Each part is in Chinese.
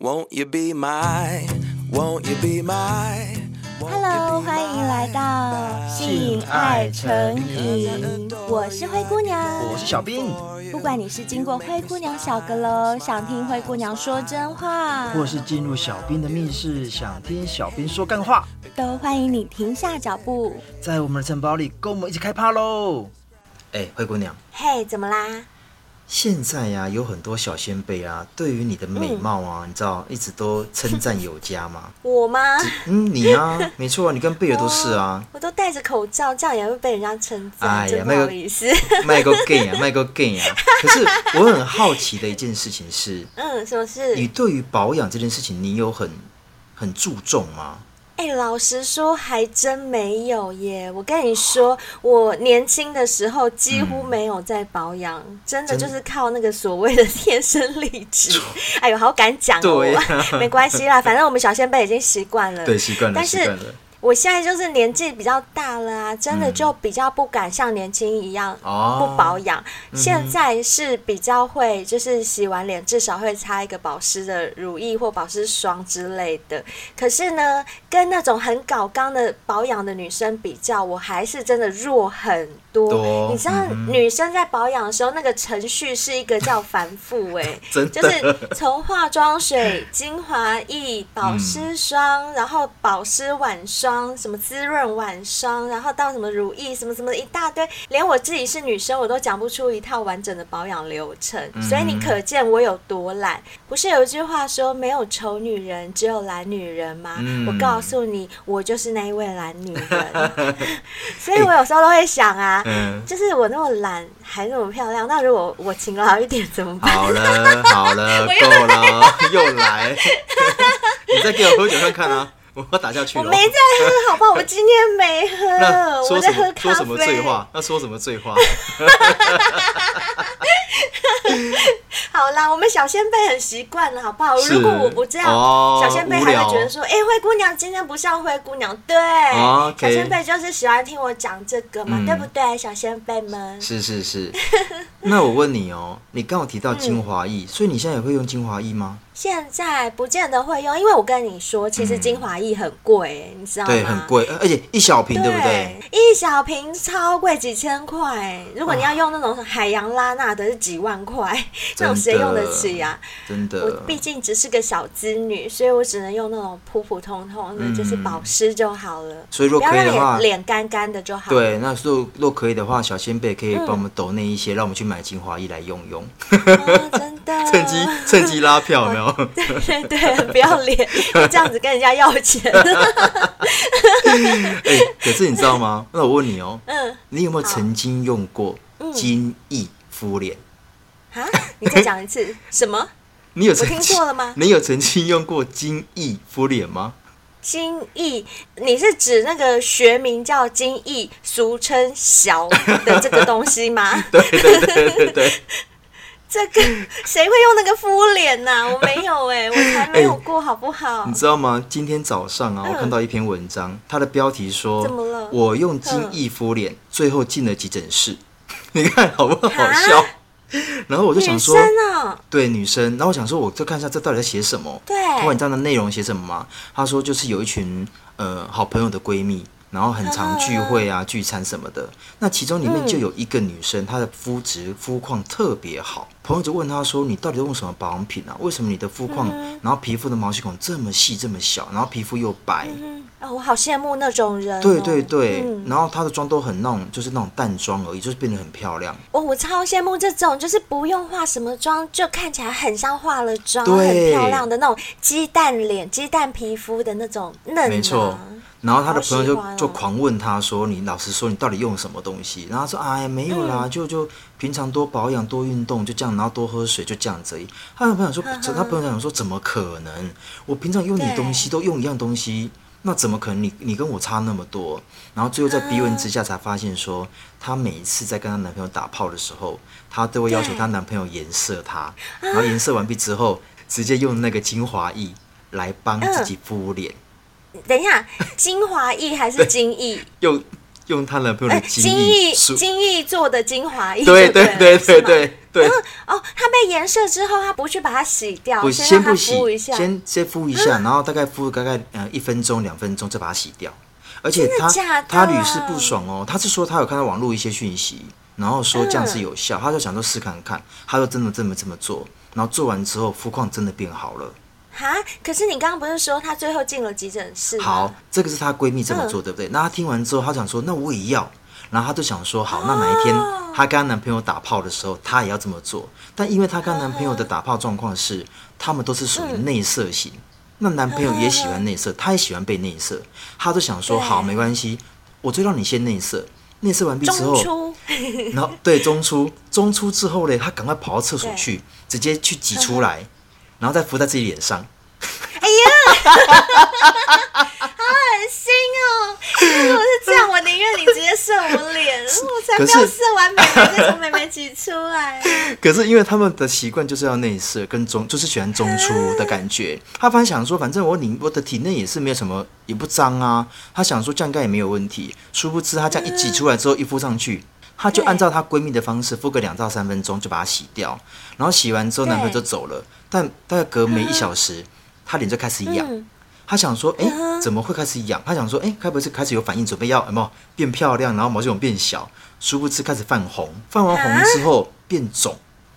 Won't you be my, won't you be my? Hello，欢迎来到性爱成瘾，我是灰姑娘，我是小兵。不管你是经过灰姑娘小阁楼，想听灰姑娘说真话，或是进入小兵的密室，想听小兵说干话，都欢迎你停下脚步，在我们的城堡里跟我们一起开趴喽！哎，灰姑娘，嘿，怎么啦？现在呀、啊，有很多小仙贝啊，对于你的美貌啊，嗯、你知道一直都称赞有加吗？我吗？嗯，你啊，没错啊，你跟贝尔都是啊。我都戴着口罩，这样也会被人家称赞。哎呀，不好意思，卖个 gay 啊，卖个 gay 啊。可是我很好奇的一件事情是，嗯，什么事？你对于保养这件事情，你有很很注重吗？哎、欸，老实说，还真没有耶。我跟你说，我年轻的时候几乎没有在保养，嗯、真的就是靠那个所谓的 天生丽质。哎呦，好敢讲哦！啊、没关系啦，反正我们小仙贝已经习惯了。对，习惯了，但是习惯了。我现在就是年纪比较大了啊，真的就比较不敢像年轻一样不保养。嗯、现在是比较会，就是洗完脸至少会擦一个保湿的乳液或保湿霜之类的。可是呢，跟那种很搞刚的保养的女生比较，我还是真的弱很多。多你知道，女生在保养的时候，那个程序是一个叫繁复哎、欸，就是从化妆水、精华液、保湿霜，嗯、然后保湿晚霜。什么滋润晚霜，然后到什么乳液，什么什么一大堆，连我自己是女生，我都讲不出一套完整的保养流程。嗯、所以你可见我有多懒。不是有一句话说没有丑女人，只有懒女人吗？嗯、我告诉你，我就是那一位懒女人。所以我有时候都会想啊，欸、就是我那么懒，还那么漂亮，那如果我勤劳一点怎么办？好了 好了，够了，又来，你再给我喝酒看看啊！我要打下去了。我没在喝，好不好？我今天没喝，我在喝咖啡。说什么醉话？那说什么醉话？好啦，我们小仙贝很习惯了，好不好？如果我不这样，小仙贝还会觉得说：“哎，灰姑娘今天不像灰姑娘。”对，小仙贝就是喜欢听我讲这个嘛，对不对？小仙贝们。是是是。那我问你哦，你刚好提到精华液，所以你现在也会用精华液吗？现在不见得会用，因为我跟你说，其实精华液很贵，你知道吗？对，很贵，而且一小瓶，对不对？一小瓶超贵，几千块。如果你要用那种海洋拉娜的，是几万块，这种谁用得起呀？真的，我毕竟只是个小资女，所以我只能用那种普普通通的，就是保湿就好了。所以如果可以的话，脸干干的就好。对，那如果可以的话，小仙贝可以帮我们抖那一些，让我们去买精华液来用用。真的，趁机趁机拉票，有没有？对对对，不要脸，这样子跟人家要钱。哎，可是你知道吗？那我问你哦，嗯，你有没有曾经用过金翼敷脸？啊？你再讲一次，什么？你有听错了吗？你有曾经用过金翼敷脸吗？金翼，你是指那个学名叫金翼，俗称小的这个东西吗？对对对对对，对。这个 谁会用那个敷脸呐？我没有哎，我才没有过，好不好？你知道吗？今天早上啊，我看到一篇文章，它的标题说：“怎么了？我用精液敷脸，最后进了急诊室。”你看好不好笑？然后我就想说，对女生，然后我想说，我就看一下这到底在写什么？对，文章的内容写什么吗？他说就是有一群呃好朋友的闺蜜。然后很常聚会啊、聚餐什么的，那其中里面就有一个女生，她的肤质、肤况特别好。朋友就问她说：“你到底用什么保养品啊？为什么你的肤况，然后皮肤的毛细孔这么细、这么小，然后皮肤又白？”啊，我好羡慕那种人。对对对，然后她的妆都很那种，就是那种淡妆而已，就是变得很漂亮。哦，我超羡慕这种，就是不用化什么妆，就看起来很像化了妆，很漂亮的那种鸡蛋脸、鸡蛋皮肤的那种嫩。没错。然后他的朋友就就狂问他说：“你老实说，你到底用什么东西？”然后他说：“哎呀，没有啦，就就平常多保养、多运动，就这样，然后多喝水，就这样子而已。”他的朋友说：“他朋友想说，怎么可能？我平常用你东西都用一样东西，那怎么可能？你你跟我差那么多？”然后最后在逼问之下，才发现说，她每一次在跟她男朋友打炮的时候，她都会要求她男朋友颜色她，然后颜色完毕之后，直接用那个精华液来帮自己敷脸。等一下，精华液还是精液？用用她男朋友的精液，精液做的精华液。对对对对对。对。哦，它被颜色之后，他不去把它洗掉，我先不洗，先先先敷一下，然后大概敷大概呃一分钟两分钟再把它洗掉。而且他他屡试不爽哦，他是说他有看到网络一些讯息，然后说这样是有效，他就想说试看看，他就真的这么这么做，然后做完之后肤况真的变好了。哈，可是你刚刚不是说她最后进了急诊室？好，这个是她闺蜜这么做，对不对？那她听完之后，她想说，那我也要。然后她就想说，好，那哪一天她跟她男朋友打炮的时候，她也要这么做。但因为她跟男朋友的打炮状况是，他们都是属于内射型，那男朋友也喜欢内射，他也喜欢被内射，她就想说，好，没关系，我就让你先内射，内射完毕之后，然后对中出，中出之后呢，她赶快跑到厕所去，直接去挤出来。然后再敷在自己脸上，哎呀，好恶心哦！如果是这样，我宁愿你直接射我脸，我才不要射完美眉再从美眉挤出来。可是因为他们的习惯就是要内射跟中，就是喜欢中出的感觉。他反正想说，反正我里我的体内也是没有什么，也不脏啊。他想说这样应该也没有问题。殊不知他这样一挤出来之后，一敷上去。她就按照她闺蜜的方式敷个两到三分钟就把它洗掉，然后洗完之后男朋友就走了，但大概隔没一小时，她脸就开始痒。她想说，哎，怎么会开始痒？她想说，哎，该不会是开始有反应，准备要有没有变漂亮，然后毛细孔变小？殊不知开始泛红，泛完红之后变肿，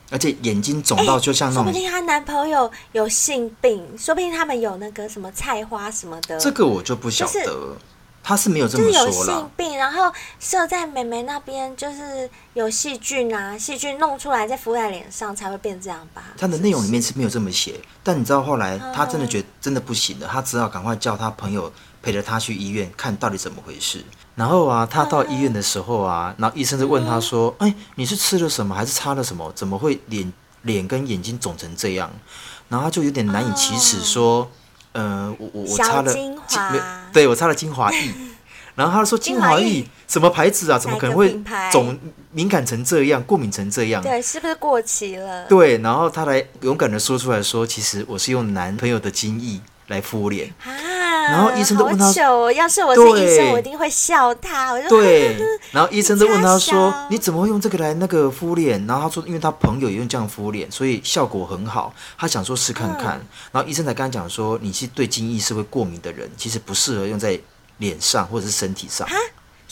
而且眼睛肿到就像那种。说不定她男朋友有性病，说不定他们有那个什么菜花什么的。这个我就不晓得。他是没有这么说了。就是有性病，然后射在妹妹那边，就是有细菌啊，细菌弄出来再敷在脸上才会变这样吧。他的内容里面是没有这么写，但你知道后来他真的觉得真的不行了，他只好赶快叫他朋友陪着他去医院看到底怎么回事。然后啊，他到医院的时候啊，然后医生就问他说：“哎，你是吃了什么，还是擦了什么？怎么会脸脸跟眼睛肿成这样？”然后他就有点难以启齿说。呃，我我我擦了精华，对，我擦了精华液，然后他说精华液什么牌子啊？怎么可能会总敏感成这样，过敏成这样？对，是不是过期了？对，然后他来勇敢的说出来说，其实我是用男朋友的精液来敷脸。然后医生都问他，要是我是医生，我一定会笑他。我就对，然后医生都问他说：“你怎么会用这个来那个敷脸？”然后他说：“因为他朋友也用这样敷脸，所以效果很好。他想说试看看。”然后医生才跟他讲说：“你是对精液是会过敏的人，其实不适合用在脸上或者是身体上。”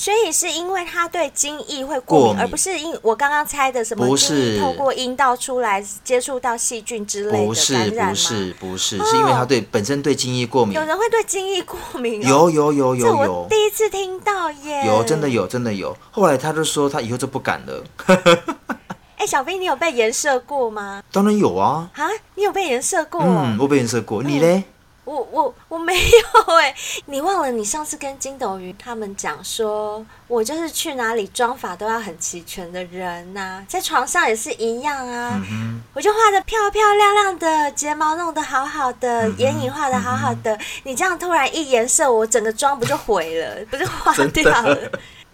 所以是因为他对精液会过敏，过敏而不是因我刚刚猜的什么精液透过阴道出来接触到细菌之类的不是不是不是，是因为他对本身对精液过敏。有人会对精液过敏？有有有有有，我第一次听到耶！有真的有真的有。后来他就说他以后就不敢了。哎，小兵，你有被颜色过吗？当然有啊！啊，你有被颜色过？嗯，我被颜色过。你嘞？我我我没有哎、欸，你忘了你上次跟金斗云他们讲说，我就是去哪里妆法都要很齐全的人呐、啊，在床上也是一样啊，嗯、我就画的漂漂亮亮的，睫毛弄得好好的，嗯、眼影画得好好的，嗯、你这样突然一颜色，我整个妆不就毁了，不就 花掉了？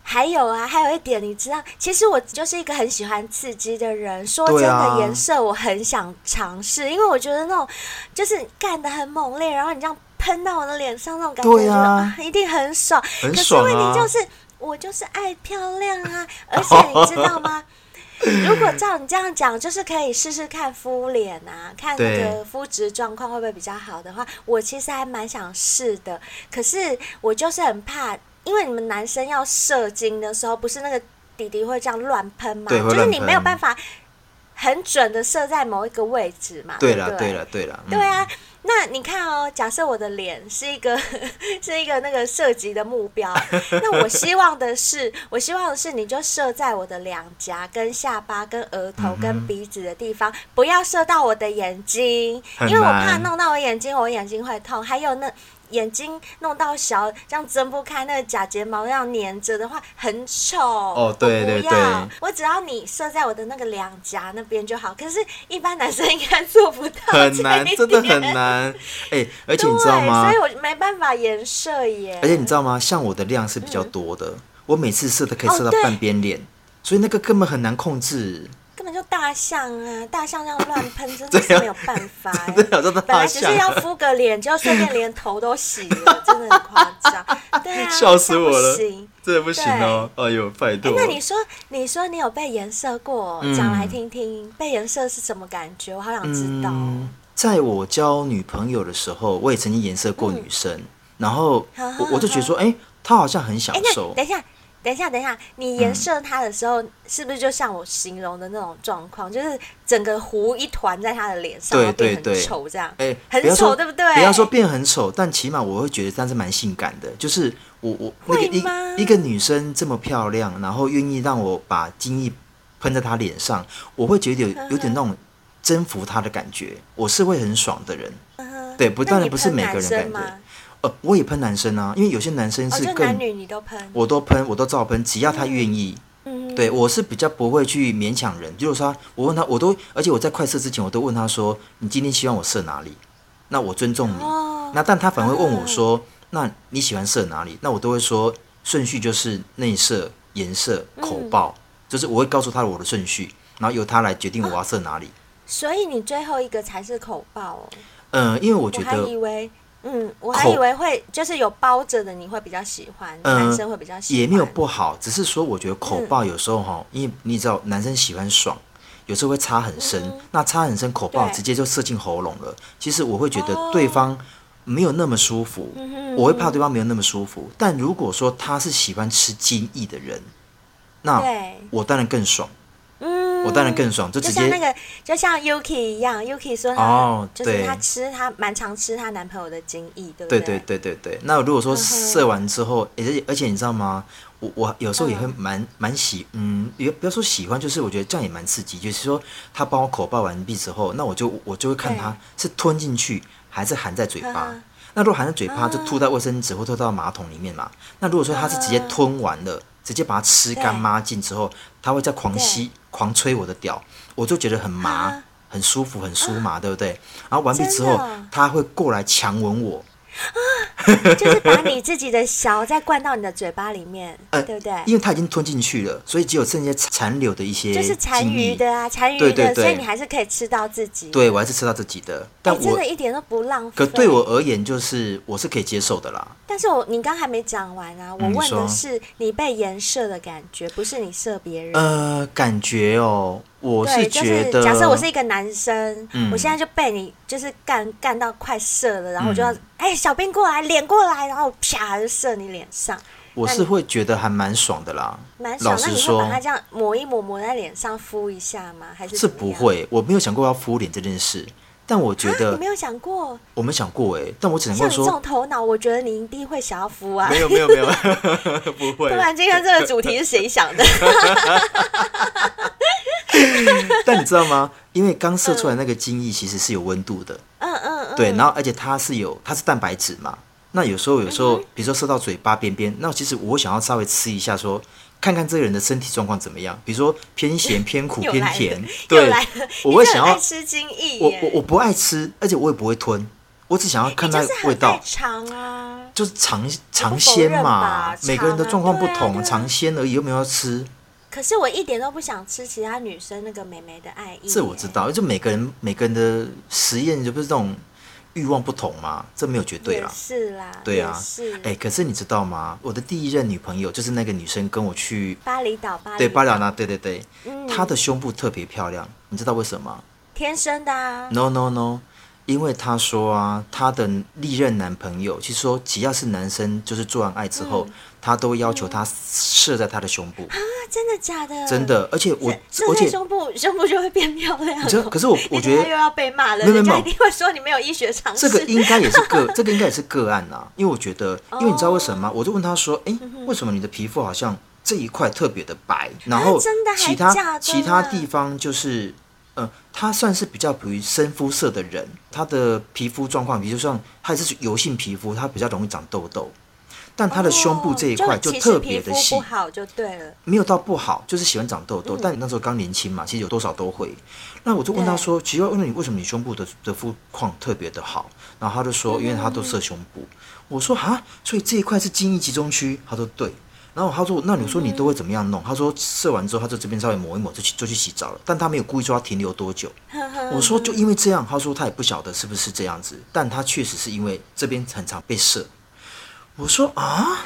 还有啊，还有一点，你知道，其实我就是一个很喜欢刺激的人。说真的，颜色我很想尝试，啊、因为我觉得那种就是干的很猛烈，然后你这样喷到我的脸上那种感觉，对啊，一定很爽。很爽啊、可是问题就是，我就是爱漂亮啊，而且你知道吗？如果照你这样讲，就是可以试试看敷脸啊，看那个肤质状况会不会比较好的话，我其实还蛮想试的。可是我就是很怕。因为你们男生要射精的时候，不是那个弟弟会这样乱喷吗？就是你没有办法很准的射在某一个位置嘛。对了，对了，对了。对啊，那你看哦，假设我的脸是一个 是一个那个射击的目标，那我希望的是，我希望的是，你就射在我的两颊、跟下巴、跟额头、跟鼻子的地方，不要射到我的眼睛，因为我怕弄到我眼睛，我眼睛会痛。还有那。眼睛弄到小，这样睁不开，那个假睫毛那样粘着的话，很丑。哦，对对对，我只要你射在我的那个两颊那边就好。可是，一般男生应该做不到，很难，真的很难。哎、欸，而且你知道吗？所以我没办法颜射耶。而且你知道吗？像我的量是比较多的，嗯、我每次射都可以射到半边脸，哦、所以那个根本很难控制。根本就大象啊！大象这样乱喷，真的是没有办法。本来只是要敷个脸，就顺便连头都洗了，真的很夸张。对啊，笑死我了。这不行哦！哎呦，拜托。那你说，你说你有被颜色过？讲来听听，被颜色是什么感觉？我好想知道。在我交女朋友的时候，我也曾经颜色过女生，然后我我就觉得说，哎，她好像很享受。等一下。等一下，等一下，你颜射他的时候，嗯、是不是就像我形容的那种状况，就是整个糊一团在他的脸上，对对对，丑这样，哎，很丑，对不对？不要说变很丑，但起码我会觉得这样是蛮性感的。就是我我那个一一个女生这么漂亮，然后愿意让我把精液喷在她脸上，我会觉得有有点那种征服她的感觉，我是会很爽的人。对，不当然不是每个人感觉。呃，我也喷男生啊，因为有些男生是更，男女你都喷，我都喷，我都照喷，只要他愿意。嗯，对我是比较不会去勉强人。就是说，我问他，我都，而且我在快射之前，我都问他说：“你今天希望我射哪里？”那我尊重你。那但他反而会问我说：“那你喜欢射哪里？”那我都会说顺序就是内射、颜射、口爆，就是我会告诉他我的顺序，然后由他来决定我要射哪里。所以你最后一个才是口爆哦。嗯，因为我觉得。嗯，我还以为会就是有包着的，你会比较喜欢，呃、男生会比较喜欢。也没有不好，只是说我觉得口爆有时候哈，嗯、因为你知道男生喜欢爽，有时候会插很深，嗯、那插很深口爆直接就射进喉咙了。其实我会觉得对方没有那么舒服，哦、我会怕对方没有那么舒服。但如果说他是喜欢吃精液的人，那我当然更爽。我当然更爽，就直接就像那个，就像 Yuki 一样，Yuki 说哦就是她吃她蛮常吃她男朋友的精液，对不对？对对对对对。那如果说射完之后，而且而且你知道吗？我我有时候也会蛮蛮喜，嗯，也不要说喜欢，就是我觉得这样也蛮刺激。就是说他帮我口爆完毕之后，那我就我就会看他是吞进去还是含在嘴巴。那如果含在嘴巴，就吐在卫生纸或吐到马桶里面嘛。那如果说他是直接吞完了，直接把它吃干抹净之后，它会再狂吸。狂吹我的屌，我就觉得很麻，啊、很舒服，很酥麻，啊、对不对？然后完毕之后，它会过来强吻我。啊，就是把你自己的小再灌到你的嘴巴里面，呃，对不对？因为它已经吞进去了，所以只有剩下残留的一些，就是残余的啊，残余的，对对对，所以你还是可以吃到自己。对，我还是吃到自己的，但我、欸、真的一点都不浪费。可对我而言，就是我是可以接受的啦。但是我你刚还没讲完啊，我问的是你被颜射的感觉，不是你射别人。呃，感觉哦。我是觉得，就是、假设我是一个男生，嗯、我现在就被你就是干干到快射了，然后我就要哎、嗯欸，小兵过来，脸过来，然后啪就射你脸上。我是会觉得还蛮爽的啦，蛮爽。那你会把它这样抹一抹，抹在脸上敷一下吗？还是是不会？我没有想过要敷脸这件事，但我觉得你没有想过，我没想过哎、欸，但我只能说，像你这种头脑，我觉得你一定会想要敷啊。没有没有没 有，不会。不然今天这个主题是谁想的？但你知道吗？因为刚射出来那个精液其实是有温度的，嗯嗯嗯，对，然后而且它是有它是蛋白质嘛，那有时候有时候，比如说射到嘴巴边边，那其实我想要稍微吃一下说，说看看这个人的身体状况怎么样，比如说偏咸、偏苦、偏甜，对，我会想要吃精液，我我我不爱吃，而且我也不会吞，我只想要看它味道，尝啊，就是尝尝鲜嘛，每个人的状况不同，尝鲜而已，又没有要吃。可是我一点都不想吃其他女生那个美眉的爱意。这我知道，就每个人每个人的实验就不是这种欲望不同嘛，这没有绝对啦。是啦，对啊，是。哎、欸，可是你知道吗？我的第一任女朋友就是那个女生跟我去巴厘岛，巴对巴厘岛那，对对对，嗯、她的胸部特别漂亮，你知道为什么？天生的啊。No no no，因为她说啊，她的历任男朋友其实说只要是男生，就是做完爱之后。嗯他都要求他射在她的胸部啊，真的假的？真的，而且我而且胸部胸部就会变漂亮。可是我 我觉得又要被骂了，人家一定会说你没有医学常识。这个应该也是个，这个应该也是个案啊。因为我觉得，因为你知道为什么吗？我就问她说：“哎，为什么你的皮肤好像这一块特别的白，然后其他其他地方就是，呃，他算是比较属于深肤色的人，他的皮肤状况，比如说他也是油性皮肤，他比较容易长痘痘。”但他的胸部这一块就特别的细，不好就对了，没有到不好，就是喜欢长痘痘。但你那时候刚年轻嘛，其实有多少都会。那我就问他说：“其实，问你为什么你胸部的的肤况特别的好？”然后他就说：“因为他都射胸部。”我说：“啊，所以这一块是精液集中区？”他说：“对。”然后他说：“那你说你都会怎么样弄？”他说：“射完之后，他就这边稍微抹一抹，就去就去洗澡了。”但他没有故意说他停留多久。我说：“就因为这样。”他说：“他也不晓得是不是这样子，但他确实是因为这边很常被射。”我说啊，啊，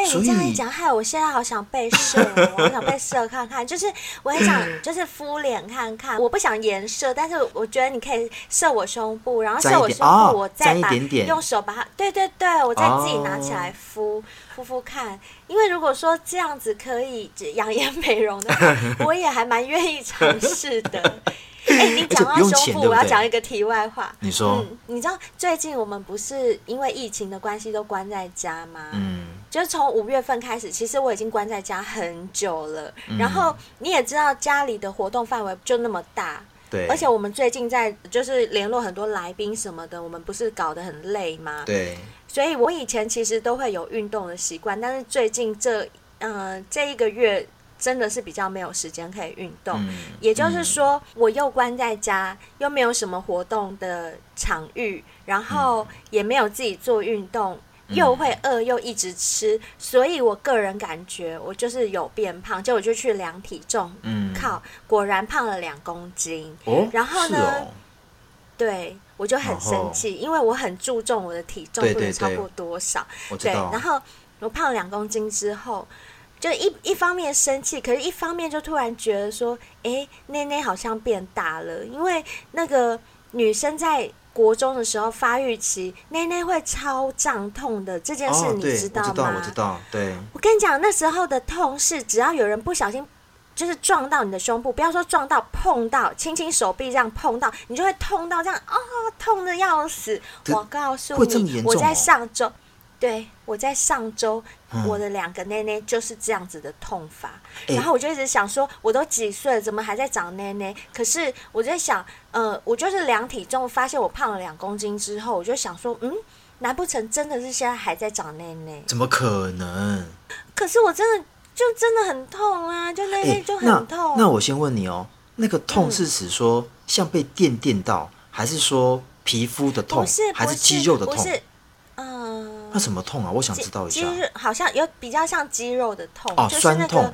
被你这样一讲，害我现在好想被射，我好想被射看看。就是我很想，就是敷脸看看。我不想颜射，但是我觉得你可以射我胸部，然后射我胸部，我再把用手把它，对对对，我再自己拿起来敷敷敷看。因为如果说这样子可以养颜美容的话，我也还蛮愿意尝试的。哎、欸，你讲到胸部，我要讲一个题外话。你说，嗯，你知道最近我们不是因为疫情的关系都关在家吗？嗯，就是从五月份开始，其实我已经关在家很久了。嗯、然后你也知道，家里的活动范围就那么大，对。而且我们最近在就是联络很多来宾什么的，我们不是搞得很累吗？对。所以我以前其实都会有运动的习惯，但是最近这嗯、呃、这一个月。真的是比较没有时间可以运动，嗯、也就是说，我又关在家，又没有什么活动的场域，然后也没有自己做运动，嗯、又会饿，又一直吃，所以我个人感觉我就是有变胖，结果就去量体重，嗯，靠，果然胖了两公斤。哦，然后呢，哦、对我就很生气，因为我很注重我的体重不能超过多少，对，对，对，对，然后我胖了两公斤之后。就一一方面生气，可是一方面就突然觉得说，哎、欸，内内好像变大了。因为那个女生在国中的时候发育期，内内会超胀痛的这件事，你知道吗？哦、我知道，我知道。对，我跟你讲，那时候的痛是，只要有人不小心就是撞到你的胸部，不要说撞到，碰到，轻轻手臂这样碰到，你就会痛到这样，啊、哦，痛的要死。我告诉你，我在上周。对，我在上周，嗯、我的两个奶奶就是这样子的痛法，欸、然后我就一直想说，我都几岁了，怎么还在长奶奶？可是我在想，呃，我就是量体重，发现我胖了两公斤之后，我就想说，嗯，难不成真的是现在还在长奶奶？怎么可能？可是我真的就真的很痛啊，就奶奶就很痛。欸、那，那我先问你哦，那个痛是指说像被电电到，嗯、还是说皮肤的痛，是还是肌肉的痛？嗯，那什么痛啊？我想知道一下。肌好像有比较像肌肉的痛，哦，就是那个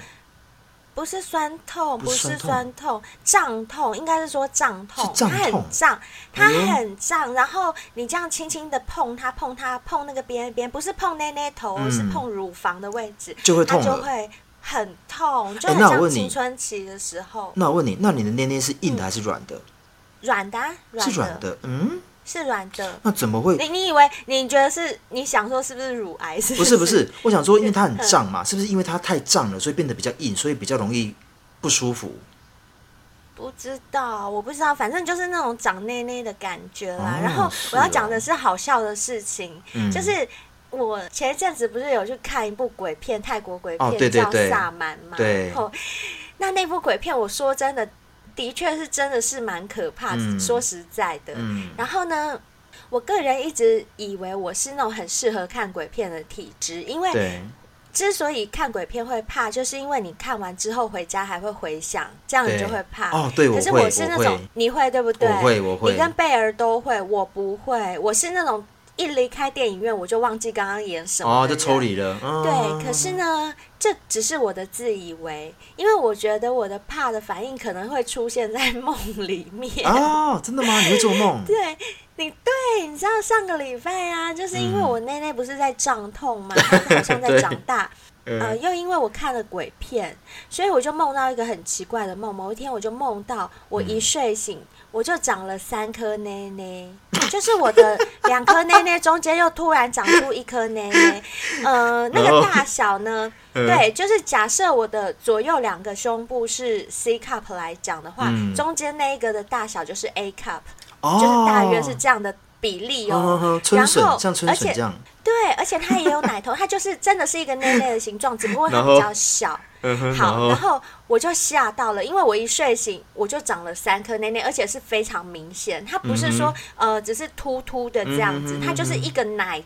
不是酸痛，不是酸痛，胀痛，应该是说胀痛，痛它很胀，它很胀，然后你这样轻轻的碰它，碰它，碰那个边边，不是碰奶奶头，嗯、是碰乳房的位置，就会痛，它就会很痛，就很像青春期的时候。那我问你，那你的捏捏是硬的还是软的？软的，软的，是软的，嗯。是软的，那怎么会？你你以为你觉得是？你想说是不是乳癌？是不是？不是不是，我想说，因为它很胀嘛，是不是因为它太胀了，所以变得比较硬，所以比较容易不舒服？不知道，我不知道，反正就是那种长内内的感觉啦。哦、然后我要讲的是好笑的事情，哦、就是我前一阵子不是有去看一部鬼片，泰国鬼片、哦、对对对叫《萨满》嘛？对。那那部鬼片，我说真的。的确是真的是蛮可怕的，嗯、说实在的。嗯、然后呢，我个人一直以为我是那种很适合看鬼片的体质，因为之所以看鬼片会怕，就是因为你看完之后回家还会回想，这样你就会怕。哦，对，可是我是那种会你会对不对？我会，我会。你跟贝儿都会，我不会。我是那种。一离开电影院，我就忘记刚刚演什么，哦，就抽离了。哦、对，可是呢，这只是我的自以为，因为我觉得我的怕的反应可能会出现在梦里面。哦，真的吗？你会做梦？对，你对，你知道上个礼拜啊，就是因为我内内不是在胀痛吗？好像在长大。呃，又因为我看了鬼片，所以我就梦到一个很奇怪的梦。某一天，我就梦到我一睡醒，嗯、我就长了三颗内内，就是我的两颗内内中间又突然长出一颗内内。呃，那个大小呢？哦、对，就是假设我的左右两个胸部是 C cup 来讲的话，嗯、中间那一个的大小就是 A cup，、哦、就是大约是这样的比例哦。哦然后，像春笋这样。对，而且它也有奶头，它就是真的是一个内内的形状，只不过它比较小。好，然后我就吓到了，因为我一睡醒我就长了三颗内内，而且是非常明显，它不是说呃只是突突的这样子，它就是一个奶。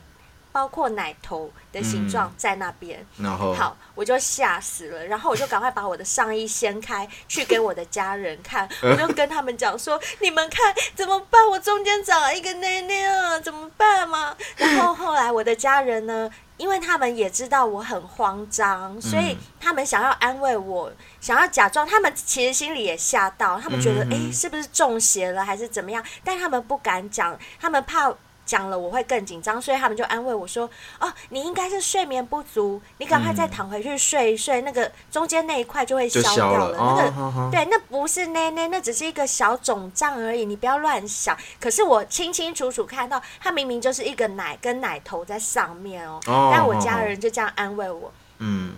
包括奶头的形状在那边，嗯、然后好，我就吓死了，然后我就赶快把我的上衣掀开，去给我的家人看，我就跟他们讲说：“你们看怎么办？我中间长了一个内内啊，怎么办嘛？”然后后来我的家人呢，因为他们也知道我很慌张，所以他们想要安慰我，想要假装，他们其实心里也吓到，他们觉得哎、嗯欸，是不是中邪了还是怎么样？但他们不敢讲，他们怕。讲了我会更紧张，所以他们就安慰我说：“哦，你应该是睡眠不足，你赶快再躺回去睡一睡，嗯、那个中间那一块就会消掉了。了那个、对，那不是那那那只是一个小肿胀而已，你不要乱想。可是我清清楚楚看到，它明明就是一个奶跟奶头在上面哦，哦但我家人就这样安慰我。嗯，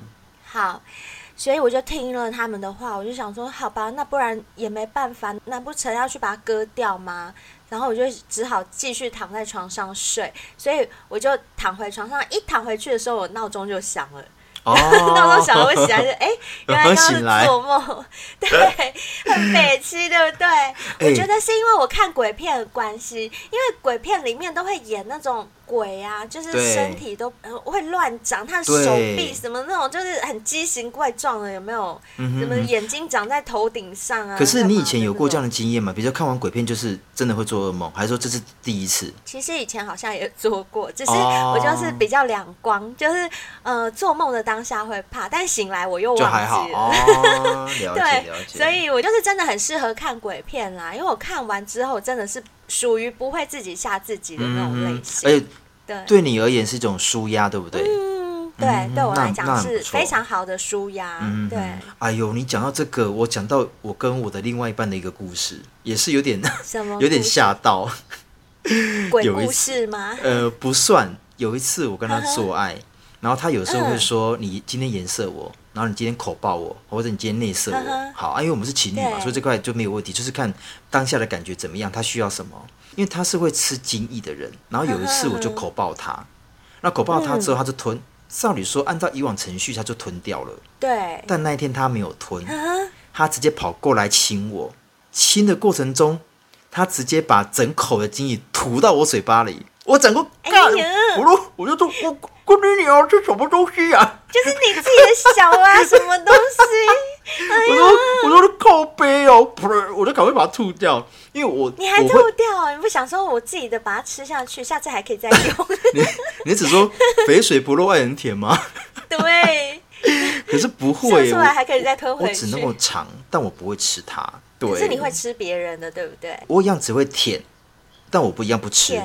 好。”所以我就听了他们的话，我就想说，好吧，那不然也没办法，难不成要去把它割掉吗？然后我就只好继续躺在床上睡。所以我就躺回床上，一躺回去的时候，我闹钟就响了。闹钟响了，我起来就哎、欸，原来刚刚是做梦，对，很北七，对不对？欸、我觉得是因为我看鬼片的关系，因为鬼片里面都会演那种。鬼啊，就是身体都会乱长，他的手臂什么那种，就是很畸形怪状的，有没有？什么眼睛长在头顶上啊？可是你以前有过这样的经验吗？比如说看完鬼片，就是真的会做噩梦，还是说这是第一次？其实以前好像也做过，只是我就是比较两光，就是呃做梦的当下会怕，但醒来我又忘记了。哦、了解了解。对，所以我就是真的很适合看鬼片啦，因为我看完之后真的是属于不会自己吓自己的那种类型。嗯对，对你而言是一种舒压，对不对？嗯，对，嗯、对我来讲是非常好的舒压。嗯，对。哎呦，你讲到这个，我讲到我跟我的另外一半的一个故事，也是有点什么，有点吓到。鬼故事吗？呃，不算。有一次我跟他做爱，然后他有时候会说：“你今天颜色我，然后你今天口爆我，或者你今天内射我。”好啊，因为我们是情侣嘛，所以这块就没有问题，就是看当下的感觉怎么样，他需要什么。因为他是会吃精液的人，然后有一次我就口爆他，嗯、那口爆他之后他就吞，照理说按照以往程序他就吞掉了，对，但那一天他没有吞，他直接跑过来亲我，亲的过程中他直接把整口的精液吐到我嘴巴里，我整个干，哎、我说我就说我跟你聊这什么东西啊？就是你自己的小啊，什么东西？哎、我说我说是靠背哦，不是，我就赶快把它吐掉。因为我你还吐掉，你不想说我自己的把它吃下去，下次还可以再用？你你只说肥水不落外人田吗？对。可是不会，出来还可以再吞回去。我只那么长，但我不会吃它。对。可是你会吃别人的，对不对？我一样只会舔，但我不一样不吃。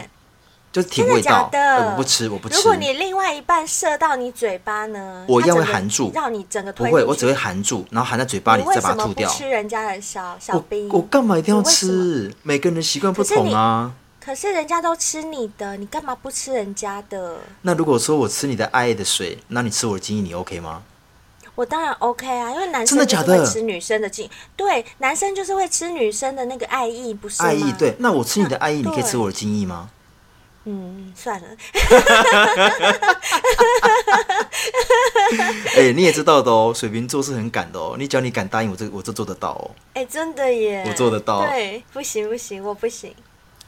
就是舔味道。真的假的？我不吃，我不吃。如果你另外一半射到你嘴巴呢？我一样会含住，让你整个。不会，我只会含住，然后含在嘴巴里，再把它吐掉。吃人家的小小兵，我干嘛一定要吃？每个人的习惯不同啊。可是人家都吃你的，你干嘛不吃人家的？那如果说我吃你的爱的水，那你吃我的精液，你 OK 吗？我当然 OK 啊，因为男生就是会吃女生的精，对，男生就是会吃女生的那个爱意，不是？爱意，对。那我吃你的爱意，你可以吃我的精液吗？嗯，算了。哎、欸，你也知道的哦，水瓶座是很敢的哦。你只要你敢答应我，这我就做得到哦。哎、欸，真的耶，我做得到。对，不行不行，我不行。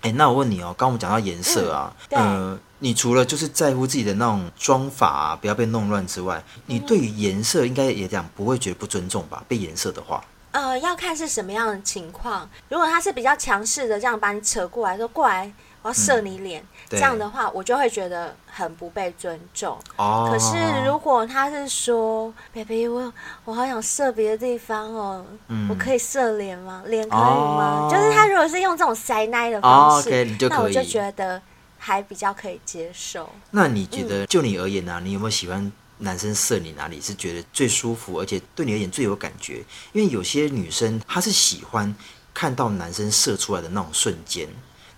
哎、欸，那我问你哦，刚刚我们讲到颜色啊，嗯、呃，你除了就是在乎自己的那种妆法啊，不要被弄乱之外，你对于颜色应该也这样，不会觉得不尊重吧？被颜色的话，呃，要看是什么样的情况。如果他是比较强势的，这样把你扯过来说过来。我要射你脸，嗯、这样的话我就会觉得很不被尊重。哦、可是如果他是说，baby，我我好想射别的地方哦，嗯、我可以射脸吗？脸可以吗？哦、就是他如果是用这种塞奶的方式，哦 okay, 那我就觉得还比较可以接受。那你觉得，就你而言呢、啊？嗯、你有没有喜欢男生射你哪里是觉得最舒服，而且对你而言最有感觉？因为有些女生她是喜欢看到男生射出来的那种瞬间。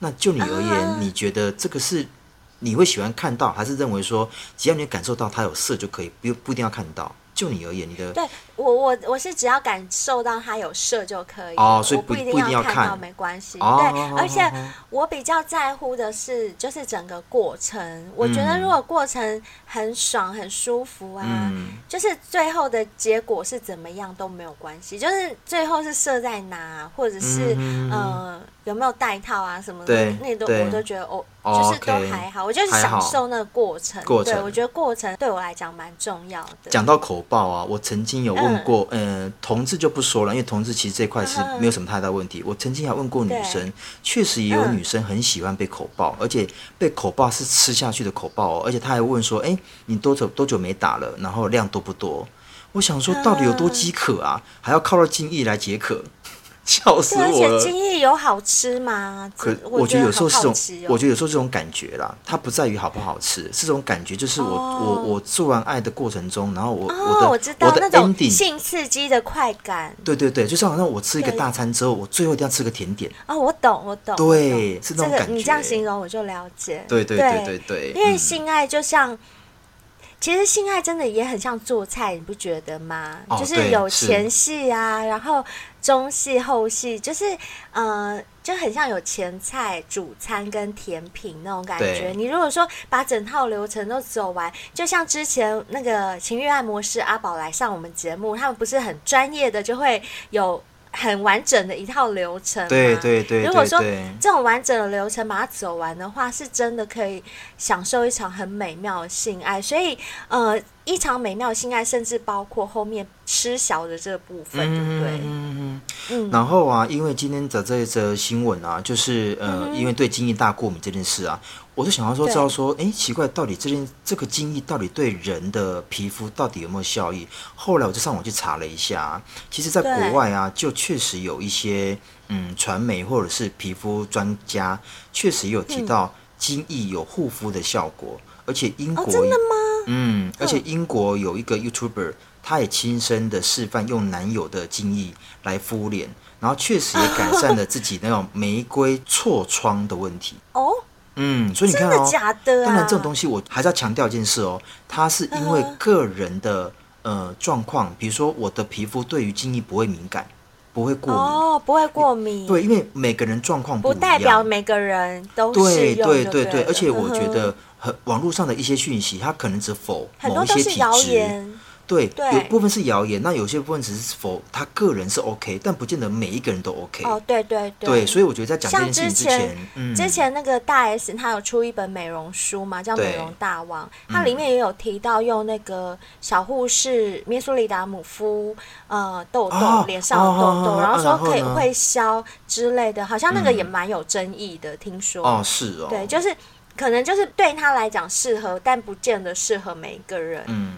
那就你而言，你觉得这个是你会喜欢看到，还是认为说只要你感受到它有色就可以，不不一定要看到？就你而言，你的对我我我是只要感受到他有射就可以哦，所以不，不一定要看到没关系。哦、对，哦、而且我比较在乎的是就是整个过程。嗯、我觉得如果过程很爽很舒服啊，嗯、就是最后的结果是怎么样都没有关系。就是最后是射在哪，或者是嗯。呃有没有带套啊什么的？那都我都觉得哦，就是都还好，我就是享受那个过程。过程，对，我觉得过程对我来讲蛮重要的。讲到口爆啊，我曾经有问过，嗯、呃，同志就不说了，因为同志其实这块是没有什么太大问题。嗯、我曾经还问过女生，确实也有女生很喜欢被口爆，嗯、而且被口爆是吃下去的口爆哦，而且她还问说，哎，你多久多久没打了？然后量多不多？我想说，到底有多饥渴啊？嗯、还要靠到精液来解渴？笑死我了！而且有好吃吗？可我觉得有时候是这种，我觉得有时候这种感觉啦，它不在于好不好吃，是这种感觉，就是我我我做完爱的过程中，然后我我的我知道我的 ending 性刺激的快感。对对对，就是好像我吃一个大餐之后，我最后一定要吃个甜点。哦，我懂，我懂。对，是那种感觉。你这样形容我就了解。对对对对对，因为性爱就像。其实性爱真的也很像做菜，你不觉得吗？哦、就是有前戏啊，然后中戏、后戏，就是呃，就很像有前菜、主餐跟甜品那种感觉。你如果说把整套流程都走完，就像之前那个情欲按摩师阿宝来上我们节目，他们不是很专业的，就会有。很完整的一套流程，对对对。如果说这种完整的流程把它走完的话，是真的可以享受一场很美妙的性爱。所以，呃，一场美妙的性爱，甚至包括后面吃小的这个部分，对不对？嗯嗯。然后啊，因为今天的这一则新闻啊，就是呃，因为对精液大过敏这件事啊。我就想要说，知道说，哎，奇怪，到底这件这个精液到底对人的皮肤到底有没有效益？后来我就上网去查了一下，其实，在国外啊，就确实有一些嗯传媒或者是皮肤专家，确实有提到精液有护肤的效果，而且英国真的吗？嗯，而且英国有一个 YouTuber，他也亲身的示范用男友的精液来敷脸，然后确实也改善了自己那种 玫瑰痤疮的问题。哦。嗯，所以你看哦，真的假的啊？当然，这种东西我还是要强调一件事哦，它是因为个人的呃状况，比如说我的皮肤对于精液不会敏感，不会过敏哦，不会过敏。对，因为每个人状况不不代表每个人都。对对对对，而且我觉得很网络上的一些讯息，它可能只否某一些体质。对，对有部分是谣言，那有些部分只是否他个人是 OK，但不见得每一个人都 OK。哦，对对对，对，所以我觉得在讲这件事情之前，之前，嗯、之前那个大 S 她有出一本美容书嘛，叫《美容大王》，它里面也有提到用那个小护士面苏里达姆敷呃痘痘，脸、哦、上的痘痘，哦、然后说可以会消之类的，好像那个也蛮有争议的，嗯、听说。哦，是哦。对，就是可能就是对他来讲适合，但不见得适合每一个人。嗯。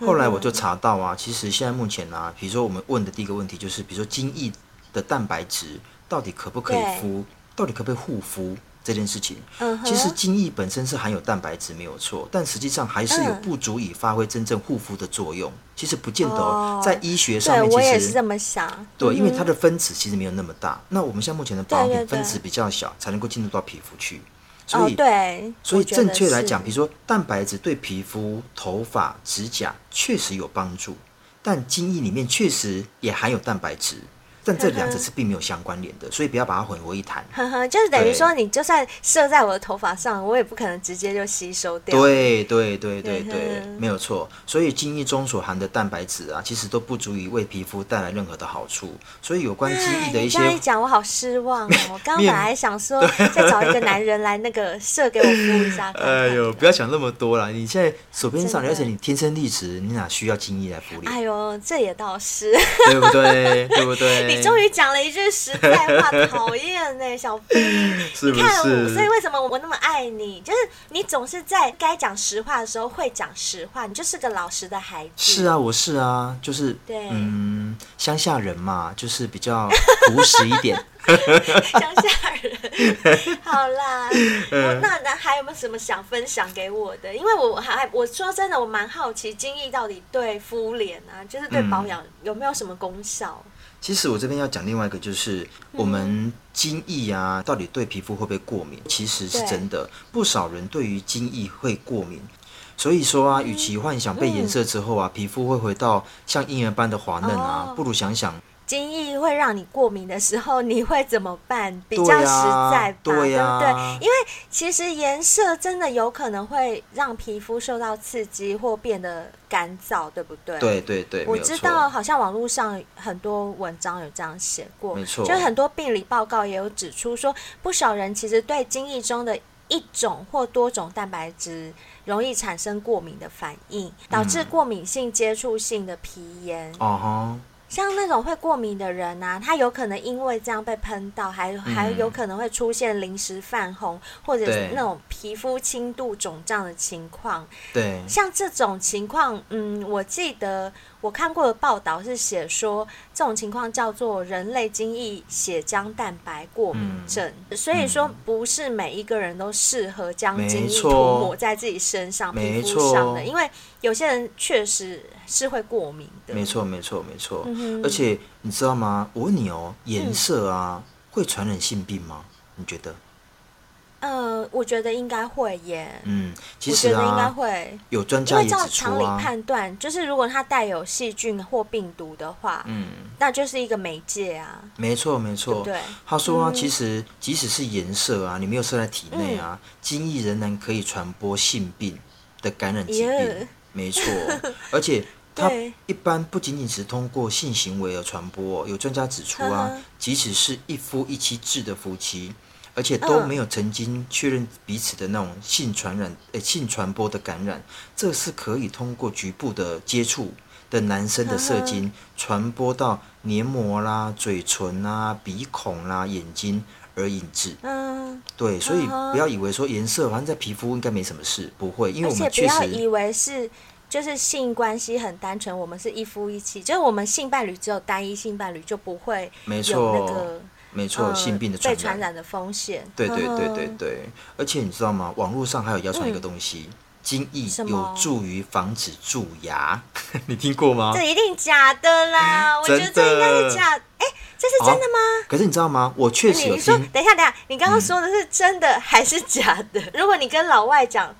后来我就查到啊，其实现在目前啊，比如说我们问的第一个问题就是，比如说精液的蛋白质到底可不可以敷，到底可不可以护肤这件事情。其实精液本身是含有蛋白质没有错，但实际上还是有不足以发挥真正护肤的作用。其实不见得在医学上面，其实我也是这么想。对，因为它的分子其实没有那么大。那我们现在目前的保养品分子比较小，才能够进入到皮肤去。所以，哦、对，所以正确来讲，比如说蛋白质对皮肤、头发、指甲确实有帮助，但精液里面确实也含有蛋白质。但这两者是并没有相关联的，所以不要把它混为一谈。呵呵，就是等于说，你就算射在我的头发上，我也不可能直接就吸收掉。对对对对对，没有错。所以精液中所含的蛋白质啊，其实都不足以为皮肤带来任何的好处。所以有关精液的一些，这样一讲，我好失望哦。我刚刚本来想说，再找一个男人来那个射给我敷一下。哎呦，不要想那么多了。你现在手边上，而且你天生丽质，你哪需要精液来敷脸？哎呦，这也倒是，对不对？对不对？终于讲了一句实在话，讨厌呢，小飞。是不是？你看我，所以为什么我那么爱你？就是你总是在该讲实话的时候会讲实话，你就是个老实的孩子。是啊，我是啊，就是对，嗯，乡下人嘛，就是比较朴实一点。乡下人，好啦，那那还有没有什么想分享给我的？因为我还我说真的，我蛮好奇精液到底对敷脸啊，就是对保养有没有什么功效？其实我这边要讲另外一个，就是我们精液啊，到底对皮肤会不会过敏？其实是真的，不少人对于精液会过敏。所以说啊，与其幻想被颜色之后啊，皮肤会回到像婴儿般的滑嫩啊，不如想想。精液会让你过敏的时候，你会怎么办？比较实在吧，对、不对？因为其实颜色真的有可能会让皮肤受到刺激或变得干燥，对不对？对对对，我知道，好像网络上很多文章有这样写过，没错。就很多病理报告也有指出说，不少人其实对精液中的一种或多种蛋白质容易产生过敏的反应，导致过敏性接触性的皮炎。哦、嗯像那种会过敏的人啊，他有可能因为这样被喷到，还还有可能会出现临时泛红，嗯、或者是那种皮肤轻度肿胀的情况。对，像这种情况，嗯，我记得我看过的报道是写说，这种情况叫做人类精液血浆蛋白过敏症，嗯、所以说不是每一个人都适合将精液涂抹在自己身上、皮肤上的，因为有些人确实是会过敏的。没错，没错，没错。嗯、而且你知道吗？我问你哦，颜色啊、嗯、会传染性病吗？你觉得？呃，我觉得应该会耶。嗯，其实、啊、我觉得应该会有专家也指出啊，因为照常理判断，就是如果它带有细菌或病毒的话，嗯，那就是一个媒介啊。没错，没错。对，他说啊，嗯、其实即使是颜色啊，你没有射在体内啊，精液、嗯、仍然可以传播性病的感染疾病。没错，而且它一般不仅仅是通过性行为而传播。有专家指出啊，即使是一夫一妻制的夫妻。而且都没有曾经确认彼此的那种性传染、呃、性传播的感染，这是可以通过局部的接触的男生的射精传播到黏膜啦、嘴唇啦、鼻孔啦、眼睛而引致。嗯，对，所以不要以为说颜色反正在皮肤应该没什么事，不会，因为我们不要以为是就是性关系很单纯，我们是一夫一妻，就是我们性伴侣只有单一性伴侣就不会有那个。没错，性病的传染，被传染的风险。对对对对对，而且你知道吗？网络上还有谣传一个东西，精益有助于防止蛀牙，你听过吗？这一定假的啦！我觉得这应该是假。哎，这是真的吗？可是你知道吗？我确实有听。你说，等一下，等一下，你刚刚说的是真的还是假的？如果你跟老外讲。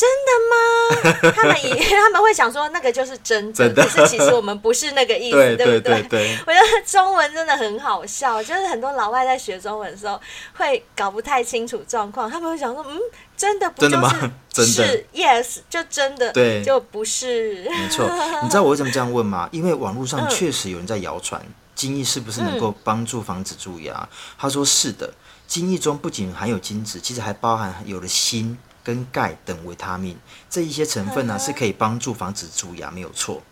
真的吗？他们以他们会想说那个就是真的，可是其实我们不是那个意思，对不对？对对，我觉得中文真的很好笑，就是很多老外在学中文的时候会搞不太清楚状况，他们会想说，嗯，真的不就是真的？Yes，就真的，对，就不是。没错，你知道我为什么这样问吗？因为网络上确实有人在谣传精液是不是能够帮助防止蛀牙。他说是的，精液中不仅含有精子，其实还包含有了锌。跟钙等维他命这一些成分呢、啊，是可以帮助防止蛀牙，没有错。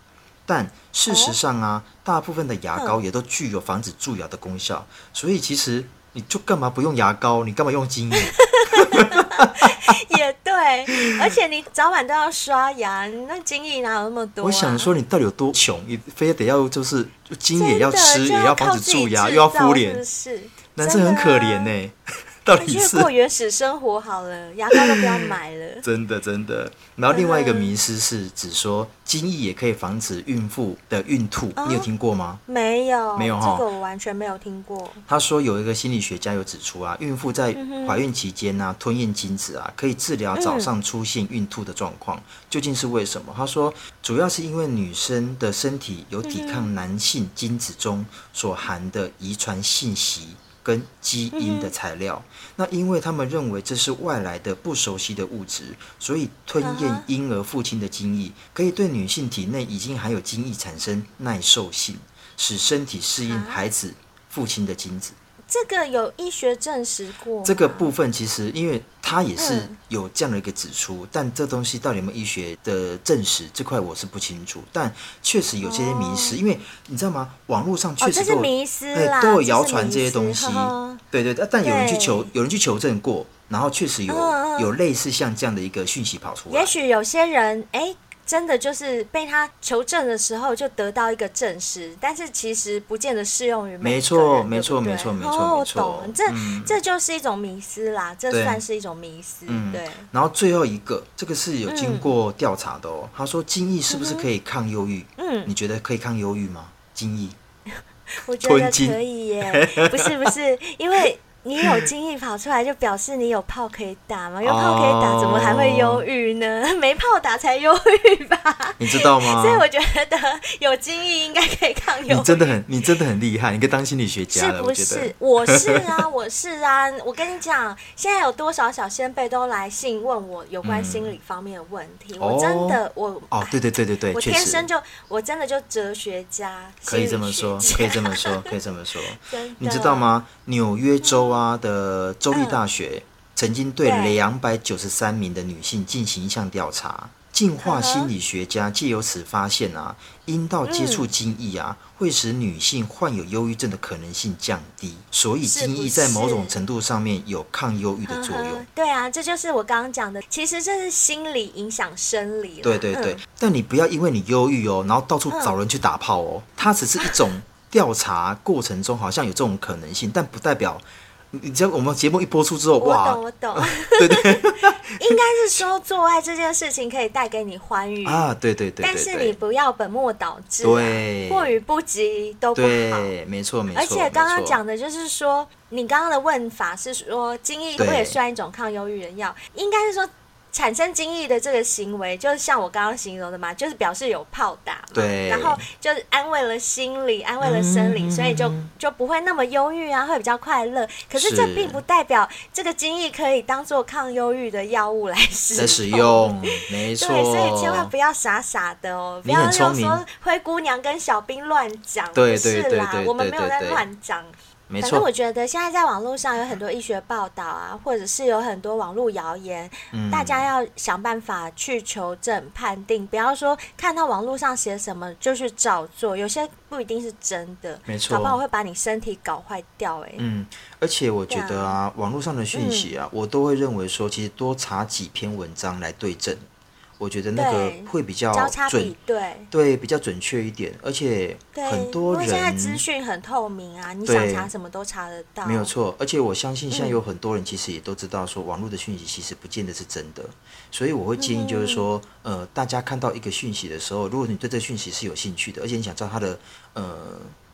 但事实上啊，大部分的牙膏也都具有防止蛀牙的功效。所以其实你就干嘛不用牙膏？你干嘛用精液？也对，而且你早晚都要刷牙，那精液哪有那么多、啊？我想说，你到底有多穷？你非得要就是精液也要吃，要也要防止蛀牙，又要敷脸，是是男生很可怜呢、欸。去过原始生活好了，牙膏都不要买了。真的真的。然后另外一个迷思是指说，精液也可以防止孕妇的孕吐，你有听过吗？没有，没有哈，这个我完全没有听过。他说有一个心理学家有指出啊，孕妇在怀孕期间呢、啊，吞咽精子啊，可以治疗早上出现孕吐的状况。究竟是为什么？他说主要是因为女生的身体有抵抗男性精子中所含的遗传信息。跟基因的材料，那因为他们认为这是外来的不熟悉的物质，所以吞咽婴儿父亲的精液可以对女性体内已经含有精液产生耐受性，使身体适应孩子父亲的精子。这个有医学证实过？这个部分其实，因为它也是有这样的一个指出，嗯、但这东西到底有没有医学的证实，这块我是不清楚。但确实有这些迷失，哦、因为你知道吗？网络上确实都有、哦、迷思啦，都有谣传这些东西。对对，但有人去求，有人去求证过，然后确实有、嗯、有类似像这样的一个讯息跑出来。也许有些人哎。真的就是被他求证的时候就得到一个证实，但是其实不见得适用于每个人。没错，没错，没错，没错，没错。懂，这这就是一种迷思啦，这算是一种迷思。对。然后最后一个，这个是有经过调查的哦。他说精液是不是可以抗忧郁？嗯，你觉得可以抗忧郁吗？精液？我觉得可以耶。不是不是，因为。你有精液跑出来，就表示你有炮可以打吗？有炮可以打，怎么还会忧郁呢？没炮打才忧郁吧？你知道吗？所以我觉得有精液应该可以抗忧郁。你真的很，你真的很厉害，你可以当心理学家了。是不是？我，我是啊，我是啊。我跟你讲，现在有多少小先辈都来信问我有关心理方面的问题。嗯、我真的，我哦，对对对对对，我天生就，我真的就哲学家。可以这么说，可以这么说，可以这么说。你知道吗？纽约州。啊的州立大学曾经对两百九十三名的女性进行一项调查，进化心理学家借由此发现啊，阴道接触精液啊，嗯、会使女性患有忧郁症的可能性降低，所以精液在某种程度上面有抗忧郁的作用。对啊，这就是我刚刚讲的，其实这是心理影响生理。对对对，嗯、但你不要因为你忧郁哦，然后到处找人去打炮哦，它只是一种调查过程中好像有这种可能性，但不代表。你知道我们节目一播出之后，哇，我懂，我懂，对对，应该是说做爱这件事情可以带给你欢愉啊，对对对，但是你不要本末倒置，对，过于不及都不好，对，没错没错。而且刚刚讲的就是说，你刚刚的问法是说，精液会不会也算一种抗忧郁的药？应该是说。产生精液的这个行为，就是像我刚刚形容的嘛，就是表示有炮打，对，然后就是安慰了心理，安慰了生理，嗯、所以就就不会那么忧郁啊，会比较快乐。可是这并不代表这个精液可以当做抗忧郁的药物来使用，使用，没错。对，所以千万不要傻傻的哦，不要用说灰姑娘跟小兵乱讲，对不是啦，我们没有在乱讲。反正我觉得现在在网络上有很多医学报道啊，或者是有很多网络谣言，嗯、大家要想办法去求证判定，不要说看到网络上写什么就去照做，有些不一定是真的，没错，搞不好会把你身体搞坏掉哎。嗯，而且我觉得啊，啊网络上的讯息啊，嗯、我都会认为说，其实多查几篇文章来对证。我觉得那个会比较准，对对，比较准确一点，而且很多人，资讯很透明啊，你想查什么都查得到，没有错。而且我相信现在有很多人其实也都知道说，网络的讯息其实不见得是真的，所以我会建议就是说，呃，大家看到一个讯息的时候，如果你对这个讯息是有兴趣的，而且你想知道它的呃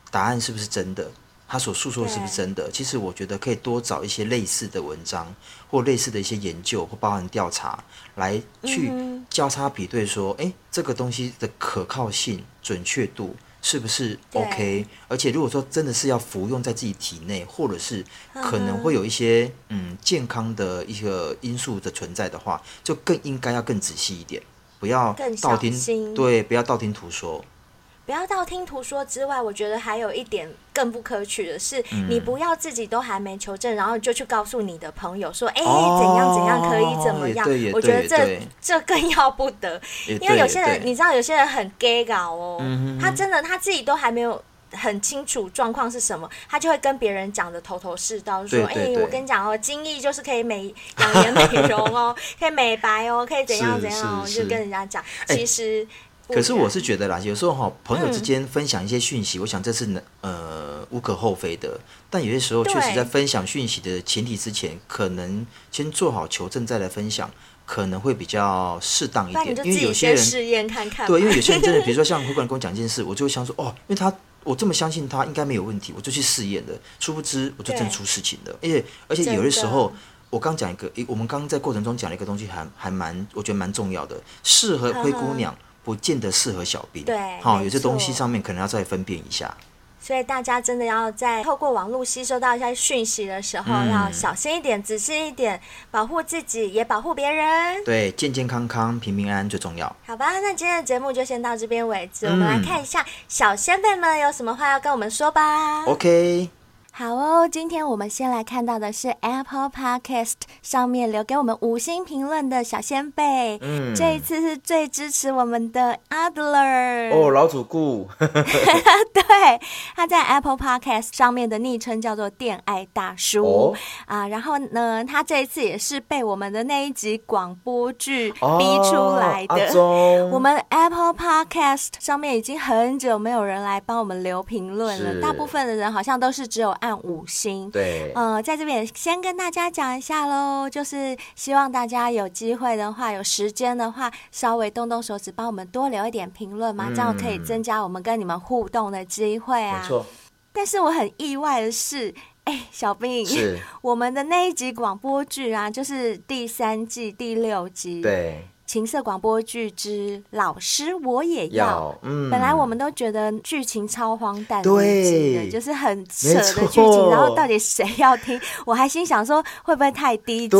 答案是不是真的。他所诉说的是不是真的？其实我觉得可以多找一些类似的文章，或类似的一些研究，或包含调查，来去交叉比对，说，哎、这个东西的可靠性、准确度是不是 OK？而且如果说真的是要服用在自己体内，或者是可能会有一些嗯健康的一个因素的存在的话，就更应该要更仔细一点，不要道听，对，不要道听途说。不要道听途说之外，我觉得还有一点更不可取的是，嗯、你不要自己都还没求证，然后就去告诉你的朋友说：“哎、欸，哦、怎样怎样可以怎么样？”我觉得这这更要不得，因为有些人你知道，有些人很 gay 搞哦，嗯、他真的他自己都还没有很清楚状况是什么，他就会跟别人讲的头头是道，说：“哎、欸，我跟你讲哦，精益就是可以美养颜美容哦，可以美白哦，可以怎样怎样哦，就跟人家讲，其实。欸”可是我是觉得啦，有时候哈，朋友之间分享一些讯息，嗯、我想这是呃无可厚非的。但有些时候确实在分享讯息的前提之前，可能先做好求证再来分享，可能会比较适当一点。因为有些人试验看看，对，因为有些人真的，比如说像会跟我讲一件事，我就会想说哦，因为他我这么相信他应该没有问题，我就去试验了。殊不知我就真出事情了。而且而且有的时候，我刚讲一个，我们刚刚在过程中讲了一个东西还，还还蛮我觉得蛮重要的，适合灰姑娘。不见得适合小兵，对，好，有些东西上面可能要再分辨一下。所以大家真的要在透过网络吸收到一些讯息的时候，嗯、要小心一点、仔细一点，保护自己也保护别人。对，健健康康、平平安安最重要。好吧，那今天的节目就先到这边为止。嗯、我们来看一下小先辈们有什么话要跟我们说吧。OK。好哦，今天我们先来看到的是 Apple Podcast 上面留给我们五星评论的小仙贝。嗯，这一次是最支持我们的 Adler。哦，老主顾。对，他在 Apple Podcast 上面的昵称叫做恋爱大叔。哦、啊，然后呢，他这一次也是被我们的那一集广播剧逼出来的。哦、我们 Apple Podcast 上面已经很久没有人来帮我们留评论了，大部分的人好像都是只有。按五星，对，呃，在这边先跟大家讲一下喽，就是希望大家有机会的话，有时间的话，稍微动动手指，帮我们多留一点评论嘛，嗯、这样可以增加我们跟你们互动的机会啊。没错。但是我很意外的是，哎、欸，小兵，是 我们的那一集广播剧啊，就是第三季第六集，对。情色广播剧之老师我也要，要嗯、本来我们都觉得剧情超荒诞，对，就是很扯的剧情，然后到底谁要听？我还心想说会不会太低级？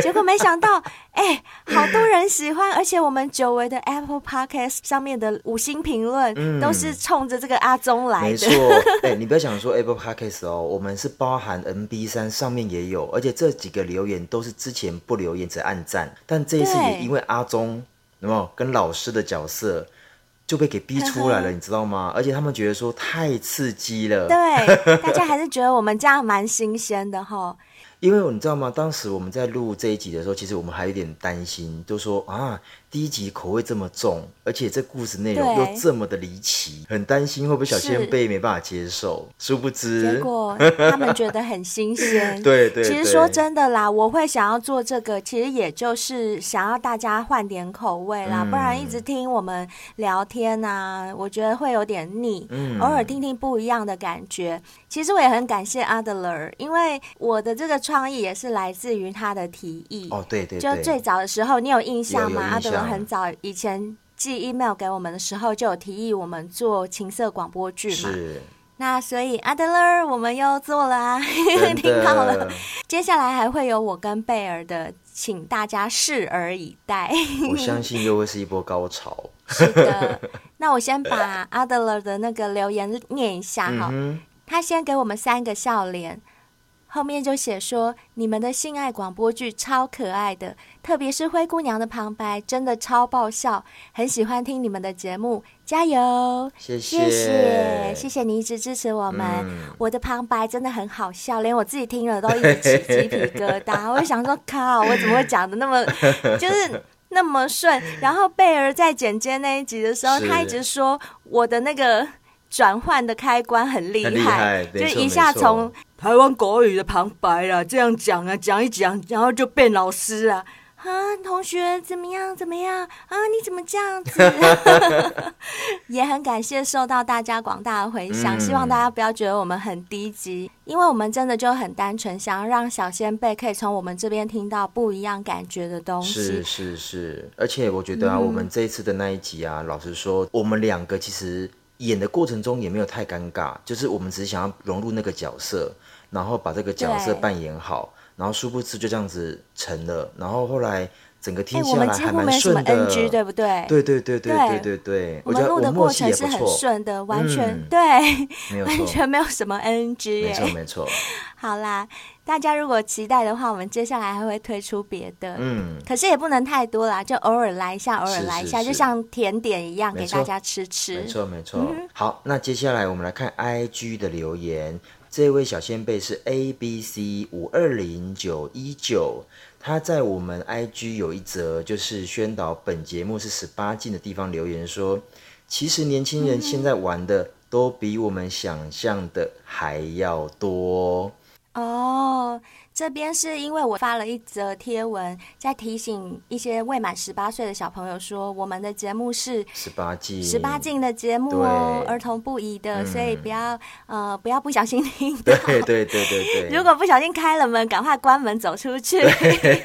结果没想到，哎、欸，好多人喜欢，而且我们久违的 Apple Podcast 上面的五星评论、嗯、都是冲着这个阿宗来的。没错，哎、欸，你不要想说 Apple Podcast 哦，我们是包含 NB 三上面也有，而且这几个留言都是之前不留言只按赞，但这一次也因为。阿宗有没有跟老师的角色就被给逼出来了，你知道吗？而且他们觉得说太刺激了，对，大家还是觉得我们这样蛮新鲜的哈。因为你知道吗？当时我们在录这一集的时候，其实我们还有点担心，就说啊，第一集口味这么重，而且这故事内容又这么的离奇，很担心会不会小仙贝没办法接受。殊不知，结果 他们觉得很新鲜。对，对对。其实说真的啦，我会想要做这个，其实也就是想要大家换点口味啦，嗯、不然一直听我们聊天啊，我觉得会有点腻。嗯。偶尔听听不一样的感觉。其实我也很感谢 Adler，因为我的这个创意也是来自于他的提议。哦，对对对。就最早的时候，你有印象吗很早以前寄 email 给我们的时候，就有提议我们做情色广播剧嘛。是。那所以 Adler，我们又做了啊，听到了。接下来还会有我跟贝尔的，请大家拭而以待。我 相信又会是一波高潮。是的。那我先把 Adler 的那个留言念一下哈。嗯他先给我们三个笑脸，后面就写说：“你们的性爱广播剧超可爱的，特别是灰姑娘的旁白，真的超爆笑，很喜欢听你们的节目，加油！”谢谢，谢谢，谢谢你一直支持我们。嗯、我的旁白真的很好笑，连我自己听了都一直起鸡皮疙瘩。我就想说，靠，我怎么会讲的那么 就是那么顺？然后贝儿在剪接那一集的时候，他一直说我的那个。转换的开关很厉害，害就一下从台湾国语的旁白啦，这样讲啊，讲一讲，然后就变老师啊，啊，同学怎么样？怎么样？啊，你怎么这样子？也很感谢受到大家广大的回响，嗯、希望大家不要觉得我们很低级，因为我们真的就很单纯，想要让小仙贝可以从我们这边听到不一样感觉的东西。是是是，而且我觉得啊，嗯、我们这一次的那一集啊，老实说，我们两个其实。演的过程中也没有太尴尬，就是我们只是想要融入那个角色，然后把这个角色扮演好，然后殊不知就这样子成了，然后后来整个听下来还蛮顺的，NG, 对不对？对对对对对对对，我们录的过程是很顺的，完全、嗯、对，完全没有什么 NG，没错没错。好啦。大家如果期待的话，我们接下来还会推出别的，嗯，可是也不能太多啦，就偶尔来一下，偶尔来一下，是是是，就像甜点一样，给大家吃吃。没错没错。嗯、好，那接下来我们来看 IG 的留言，这位小仙贝是 A B C 五二零九一九，他在我们 IG 有一则就是宣导本节目是十八禁的地方留言说，其实年轻人现在玩的都比我们想象的还要多。哦，这边是因为我发了一则贴文，在提醒一些未满十八岁的小朋友说，我们的节目是十八禁、十八禁的节目哦，对儿童不宜的，嗯、所以不要呃不要不小心听到。对对对对对。如果不小心开了门，赶快关门走出去。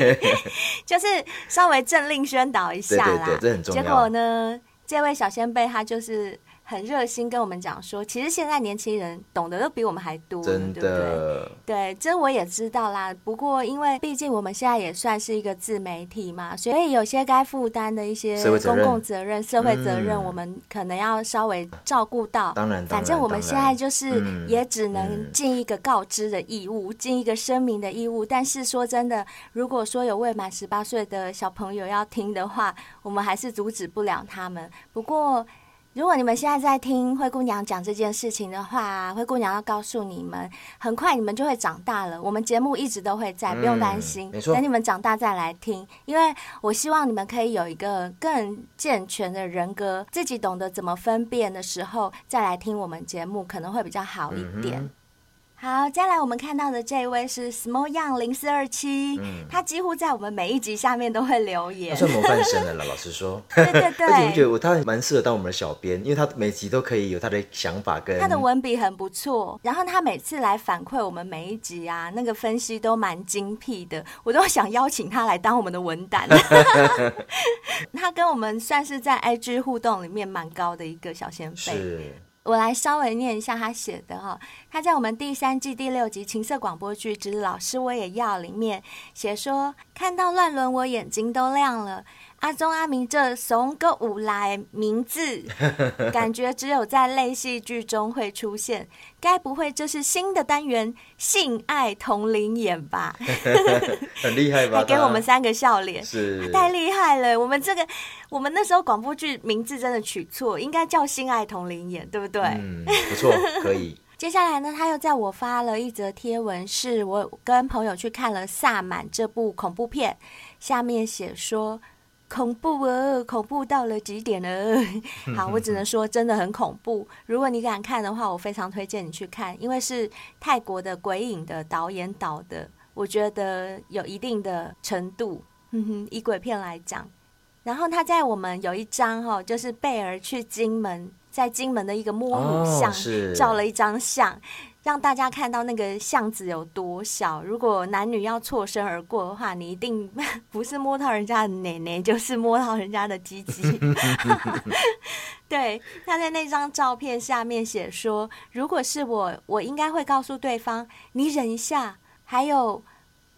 就是稍微政令宣导一下啦。对对对，这很重要。结果呢，这位小先辈他就是。很热心跟我们讲说，其实现在年轻人懂得都比我们还多，真的，对不对？对，这我也知道啦。不过因为毕竟我们现在也算是一个自媒体嘛，所以有些该负担的一些公共责任、社会责任，我们可能要稍微照顾到。当然，反正我们现在就是也只能尽一个告知的义务，尽、嗯、一个声明的义务。但是说真的，如果说有未满十八岁的小朋友要听的话，我们还是阻止不了他们。不过。如果你们现在在听灰姑娘讲这件事情的话，灰姑娘要告诉你们，很快你们就会长大了。我们节目一直都会在，不用担心。没错。等你们长大再来听，因为我希望你们可以有一个更健全的人格，自己懂得怎么分辨的时候再来听我们节目，可能会比较好一点。好，接下来我们看到的这一位是 Small Young 零四二七，他几乎在我们每一集下面都会留言，他算模范生的了。老实说，对对对，而且我觉得他蛮适合当我们的小编，因为他每集都可以有他的想法跟他的文笔很不错，然后他每次来反馈我们每一集啊，那个分析都蛮精辟的，我都想邀请他来当我们的文胆。他跟我们算是在 IG 互动里面蛮高的一个小仙贝。我来稍微念一下他写的哈，他在我们第三季第六集《情色广播剧之老师我也要》里面写说，看到乱伦我眼睛都亮了。阿宗阿明这怂个五来名字，感觉只有在类戏剧中会出现。该不会这是新的单元性爱同龄演吧？很厉害吧？还给我们三个笑脸，是太厉害了。我们这个，我们那时候广播剧名字真的取错，应该叫性爱同龄演，对不对？嗯，不错，可以。接下来呢，他又在我发了一则贴文，是我跟朋友去看了《萨满》这部恐怖片，下面写说。恐怖哦，恐怖到了极点了。好，我只能说真的很恐怖。如果你敢看的话，我非常推荐你去看，因为是泰国的鬼影的导演导的，我觉得有一定的程度。哼哼，以鬼片来讲，然后他在我们有一张哈，就是贝儿去金门，在金门的一个摸虎巷照了一张相。让大家看到那个巷子有多小。如果男女要错身而过的话，你一定 不是摸到人家的奶奶，就是摸到人家的鸡鸡。对，他在那张照片下面写说：“如果是我，我应该会告诉对方，你忍一下。”还有，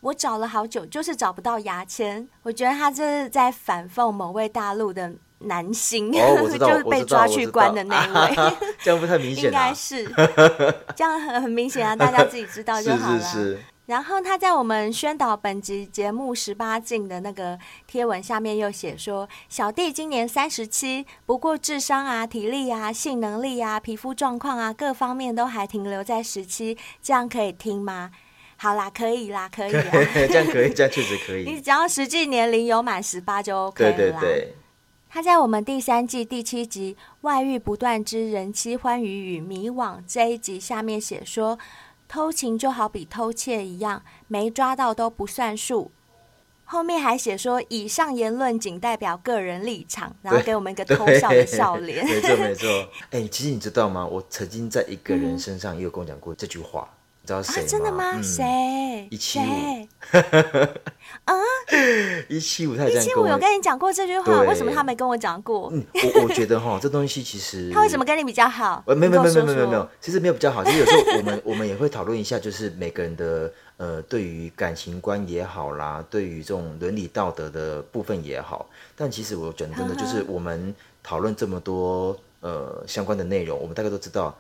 我找了好久，就是找不到牙签。我觉得他这是在反讽某位大陆的。男星、哦、就是被抓去关的那位，这样不太明显、啊，应该是这样很很明显啊，大家自己知道 就好了。是是是。然后他在我们宣导本集节目十八禁的那个贴文下面又写说：“小弟今年三十七，不过智商啊、体力啊、性能力啊、皮肤状况啊，各方面都还停留在十七，这样可以听吗？”好啦，可以啦，可以啦，这样可以，这样确实可以。你只要实际年龄有满十八就 OK 了。对对对。他在我们第三季第七集《外遇不断之人妻欢愉与迷惘》这一集下面写说，偷情就好比偷窃一样，没抓到都不算数。后面还写说，以上言论仅代表个人立场，然后给我们一个偷笑的笑脸。没错没错。哎、欸，其实你知道吗？我曾经在一个人身上也有跟我讲过这句话。嗯知道谁真的吗？谁、嗯？一七五。啊！一七五，他一七五有跟你讲过这句话，为什么他没跟我讲过？嗯，我我觉得哈，这东西其实 他为什么跟你比较好？呃，没有没有没有没有没有，其实没有比较好。其实有时候我们我们也会讨论一下，就是每个人的呃，对于感情观也好啦，对于这种伦理道德的部分也好。但其实我讲真的，就是我们讨论这么多呃相关的内容，我们大概都知道，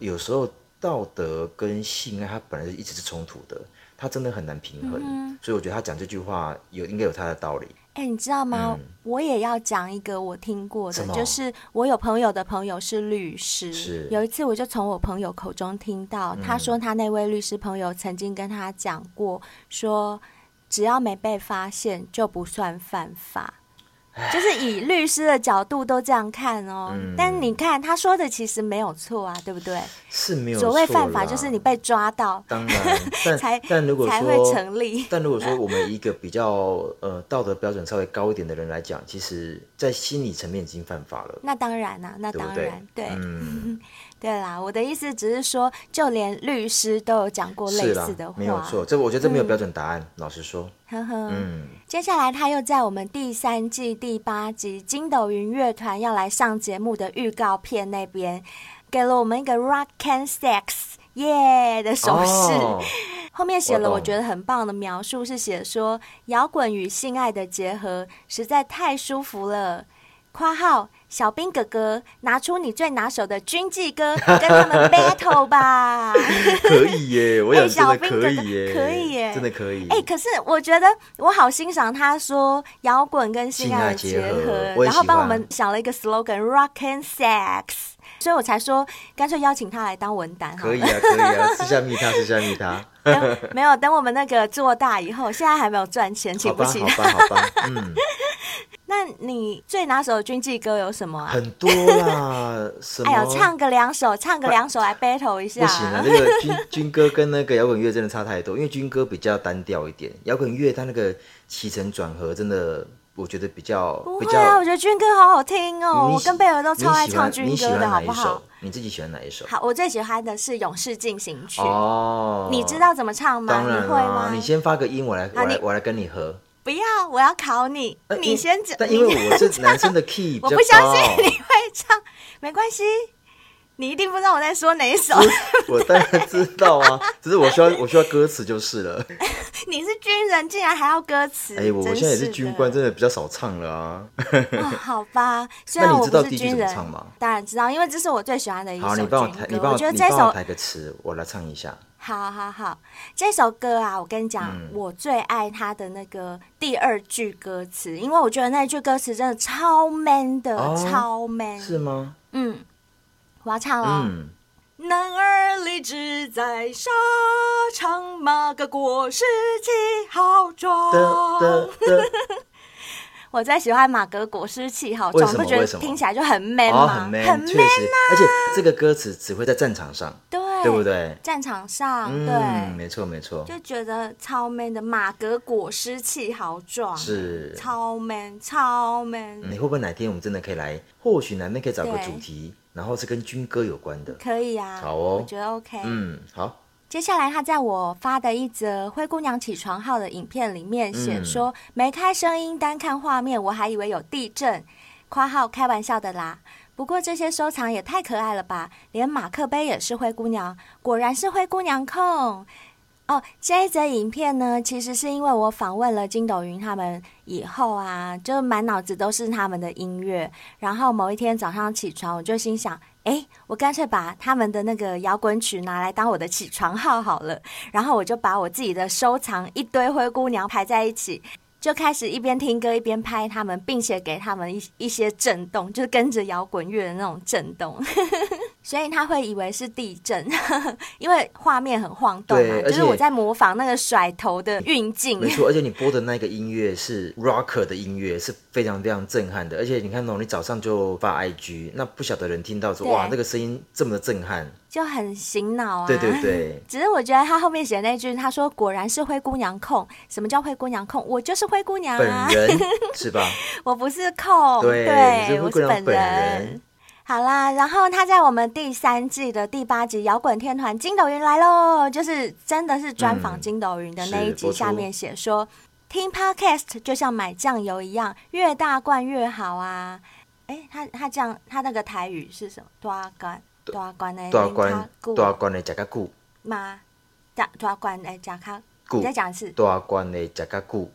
有时候。道德跟性爱，它本来是一直是冲突的，它真的很难平衡，嗯、所以我觉得他讲这句话有应该有他的道理。哎、欸，你知道吗？嗯、我也要讲一个我听过的，就是我有朋友的朋友是律师，是有一次我就从我朋友口中听到，他说他那位律师朋友曾经跟他讲过，说只要没被发现就不算犯法。就是以律师的角度都这样看哦，嗯、但你看他说的其实没有错啊，对不对？是没有错。所谓犯法就是你被抓到，当然，但 才但如果说才会成立。但如果说我们一个比较呃道德标准稍微高一点的人来讲，其实在心理层面已经犯法了。那当然啊，那当然。对嗯 对啦，我的意思只是说，就连律师都有讲过类似的话，没有错。这我觉得这没有标准答案，嗯、老实说。呵呵。嗯。接下来他又在我们第三季第八集筋斗云乐团要来上节目的预告片那边，给了我们一个 rock and sex 耶、yeah、的手势，哦、后面写了我觉得很棒的描述，是写说摇滚与性爱的结合实在太舒服了。括号小兵哥哥，拿出你最拿手的军纪歌，跟他们 battle 吧。可以耶，我也觉得可以耶，可以耶，真的可以。哎、欸，可是我觉得我好欣赏他说摇滚跟性爱的结合，然后帮我们想了一个 slogan，rock and sex，所以我才说干脆邀请他来当文胆。可以啊，可以啊，私下密他，私下密他。没有，等我们那个做大以后，现在还没有赚钱，请不起。好吧，好吧，好吧，嗯。那你最拿手的军纪歌有什么啊？很多啦，什么？哎呦，唱个两首，唱个两首来 battle 一下。不行啊，那个 军军歌跟那个摇滚乐真的差太多，因为军歌比较单调一点，摇滚乐它那个起承转合真的，我觉得比较。不会啊，我觉得军歌好好听哦，我跟贝尔都超爱唱军歌的好不好？你自己喜欢哪一首？好，我最喜欢的是《勇士进行曲》哦。你知道怎么唱吗？当然，你会吗？你先发个音，我来，我来，我来跟你和。不要，我要考你，呃、你先讲。但因为我是男生的 key，我不相信你会唱，没关系，你一定不知道我在说哪一首。我当然知道啊，只是我需要我需要歌词就是了。你是军人，竟然还要歌词？哎，我现在也是军官，真的比较少唱了啊。哦，好吧，虽然我不是军人，那你知道第一句怎么唱吗？当然知道，因为这是我最喜欢的一首歌。好，你帮我弹，你帮我，我觉得这首弹个词，我来唱一下。好好好，这首歌啊，我跟你讲，嗯、我最爱它的那个第二句歌词，因为我觉得那句歌词真的超 man 的，哦、超 man。是吗？嗯，我要唱了。嗯、男儿立志在沙场，马革裹尸气浩壮。我最喜欢马革裹尸气浩壮，不觉得听起来就很 man 吗？哦、很 man，很 man 啊！而且这个歌词只会在战场上。对。对不对？战场上，嗯、对，没错没错，就觉得超 man 的马革裹尸气豪壮，是超 man 超 man。你会不会哪天我们真的可以来？或许南边可以找个主题，对然后是跟军歌有关的。可以啊，好哦，我觉得 OK。嗯，好。接下来他在我发的一则《灰姑娘起床号》的影片里面写说，嗯、没开声音，单看画面，我还以为有地震。括号开玩笑的啦。不过这些收藏也太可爱了吧！连马克杯也是灰姑娘，果然是灰姑娘控哦。这一则影片呢，其实是因为我访问了筋斗云他们以后啊，就满脑子都是他们的音乐。然后某一天早上起床，我就心想：哎，我干脆把他们的那个摇滚曲拿来当我的起床号好了。然后我就把我自己的收藏一堆灰姑娘排在一起。就开始一边听歌一边拍他们，并且给他们一一些震动，就是跟着摇滚乐的那种震动。所以他会以为是地震，因为画面很晃动嘛，就是我在模仿那个甩头的运镜。没错，而且你播的那个音乐是 rocker 的音乐，是非常非常震撼的。而且你看哦，你早上就发 IG，那不晓得人听到说哇，那个声音这么的震撼，就很醒脑啊。对对对。只是我觉得他后面写的那句，他说果然是灰姑娘控。什么叫灰姑娘控？我就是灰姑娘啊，本人 是吧？我不是控，对，对我是本人。好啦，然后他在我们第三季的第八集《摇滚天团筋斗云来喽》，就是真的是专访筋斗云的那一集，下面写说，听 Podcast 就像买酱油一样，越大罐越好啊！哎，他他这样，他那个台语是什么？大罐大罐的，大罐大罐的加加固吗？大大罐的加卡固，你再讲一次，大罐的加加固。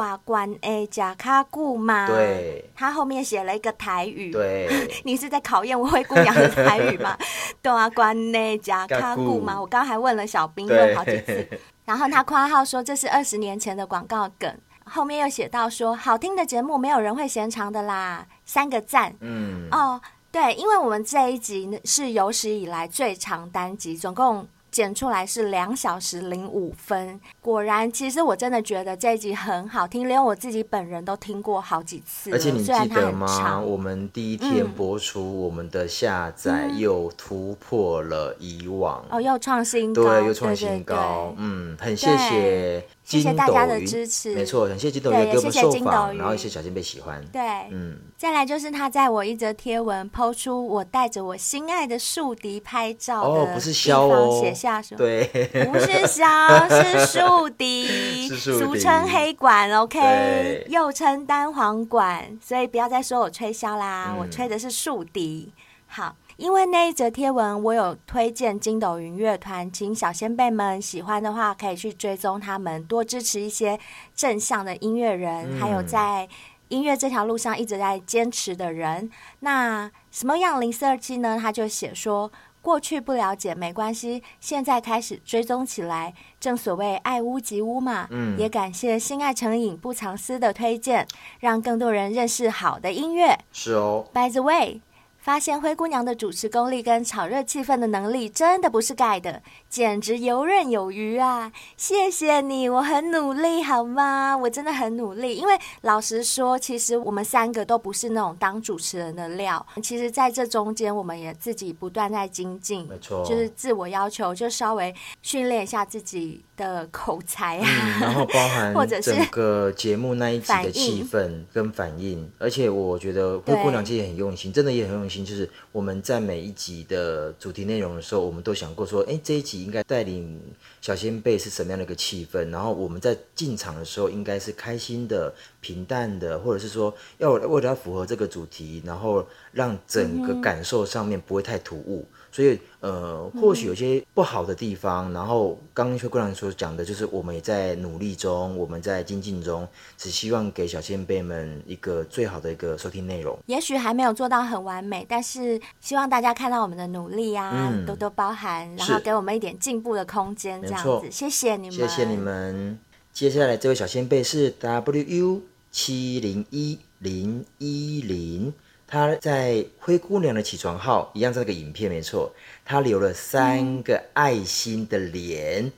大罐诶，假卡固吗？对，他后面写了一个台语。对，你是在考验我灰姑娘的台语吗？大罐诶，假卡固吗？我刚刚还问了小兵问好几次，然后他括号说这是二十年前的广告梗，后面又写到说好听的节目没有人会嫌长的啦，三个赞。嗯，哦，对，因为我们这一集是有史以来最长单集，总共。剪出来是两小时零五分，果然，其实我真的觉得这一集很好听，连我自己本人都听过好几次。而且你记得吗？我们第一天播出，我们的下载又突破了以往，嗯、哦，又创新高，对，又创新高，嗯，很谢谢。谢谢大家的支持，没错，感谢金斗鱼给我们受访，然后一些小仙贝喜欢。对，嗯，再来就是他在我一则贴文抛出我带着我心爱的竖笛拍照的地方，不是箫哦，写下说，对，不是箫，是竖笛，俗称黑管，OK，又称单簧管，所以不要再说我吹箫啦，我吹的是竖笛。好。因为那一则贴文，我有推荐筋斗云乐团，请小仙贝们喜欢的话，可以去追踪他们，多支持一些正向的音乐人，嗯、还有在音乐这条路上一直在坚持的人。那什么样零四二七呢？他就写说，过去不了解没关系，现在开始追踪起来。正所谓爱屋及乌嘛，嗯，也感谢心爱成瘾不藏私的推荐，让更多人认识好的音乐。是哦，By the way。发现灰姑娘的主持功力跟炒热气氛的能力真的不是盖的，简直游刃有余啊！谢谢你，我很努力，好吗？我真的很努力，因为老实说，其实我们三个都不是那种当主持人的料。其实，在这中间，我们也自己不断在精进，没错，就是自我要求，就稍微训练一下自己的口才啊，嗯、然后包含 或者是整个节目那一集的气氛跟反应，而且我觉得灰姑娘其实也很用心，真的也很用心。就是我们在每一集的主题内容的时候，我们都想过说，哎，这一集应该带领小先辈是什么样的一个气氛？然后我们在进场的时候，应该是开心的、平淡的，或者是说要为了要符合这个主题，然后让整个感受上面不会太突兀。所以呃，或许有些不好的地方。嗯、然后刚刚邱姑娘所讲的，就是我们也在努力中，我们在精进中，只希望给小先辈们一个最好的一个收听内容。也许还没有做到很完美，但是希望大家看到我们的努力啊，嗯、多多包涵，然后给我们一点进步的空间，这样子。谢谢你们，谢谢你们。接下来这位小先辈是 W U 七零一零一零。他在灰姑娘的起床号一样，这个影片没错，他留了三个爱心的脸，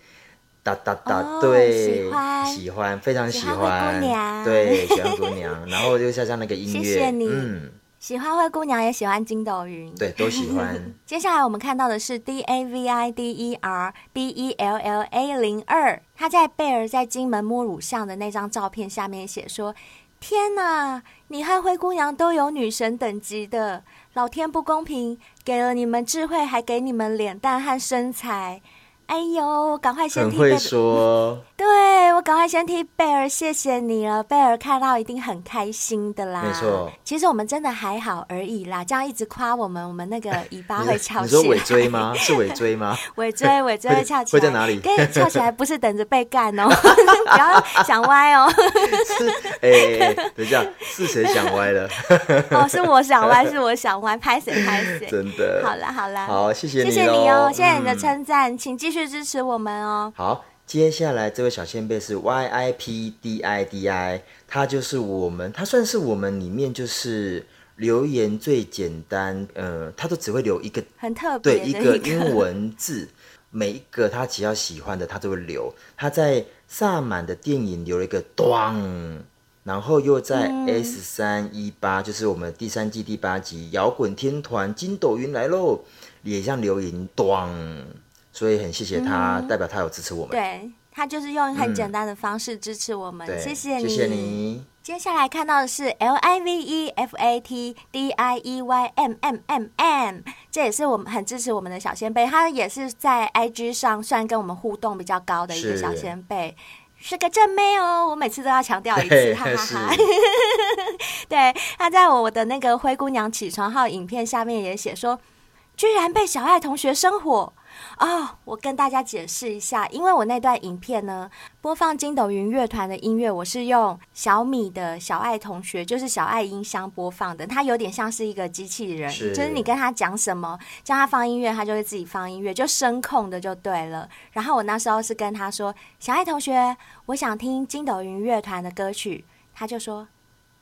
哒哒哒，对，喜欢，喜欢，非常喜欢，姑娘，对，喜欢灰姑娘，然后就像像那个音乐，谢谢你，嗯，喜欢灰姑娘也喜欢筋斗云，对，都喜欢。接下来我们看到的是 D A V I D E R B E L L A 零二，他在贝儿在金门摸乳像的那张照片下面写说。天哪，你和灰姑娘都有女神等级的，老天不公平，给了你们智慧，还给你们脸蛋和身材。哎呦，赶快先听。很会说！对，我赶快先替贝尔，谢谢你了。贝尔看到一定很开心的啦。没错。其实我们真的还好而已啦，这样一直夸我们，我们那个尾巴会翘起来。你说尾椎吗？是尾椎吗？尾椎，尾椎会翘起来。会在哪里？可以翘起来，不是等着被干哦，不要想歪哦。是，哎哎，等一下，是谁想歪了？哦，是我想歪，是我想歪，拍谁拍谁。真的。好啦好啦，好，谢谢你，谢谢你哦，谢谢你的称赞，请继续。支持我们哦！好，接下来这位小先辈是 Y I P D I D I，他就是我们，他算是我们里面就是留言最简单，呃，他都只会留一个很特别对一个英文字，每一个他只要喜欢的他都会留。他在萨满的电影留了一个咚，然后又在 S 三一八，就是我们第三季第八集摇滚天团筋斗云来喽，也像留言咚。所以很谢谢他，嗯、代表他有支持我们。对，他就是用很简单的方式支持我们，嗯、谢谢你。谢谢你。接下来看到的是 L I V E F A T D I E Y M M M M，这也是我们很支持我们的小仙贝，他也是在 I G 上算跟我们互动比较高的一个小仙贝，是，是个正妹哦，我每次都要强调一次，哈哈哈。对，他在我的那个灰姑娘起床号影片下面也写说，居然被小爱同学生火。啊、哦，我跟大家解释一下，因为我那段影片呢，播放筋斗云乐团的音乐，我是用小米的小爱同学，就是小爱音箱播放的，它有点像是一个机器人，是就是你跟他讲什么，叫他放音乐，他就会自己放音乐，就声控的就对了。然后我那时候是跟他说，小爱同学，我想听筋斗云乐团的歌曲，他就说，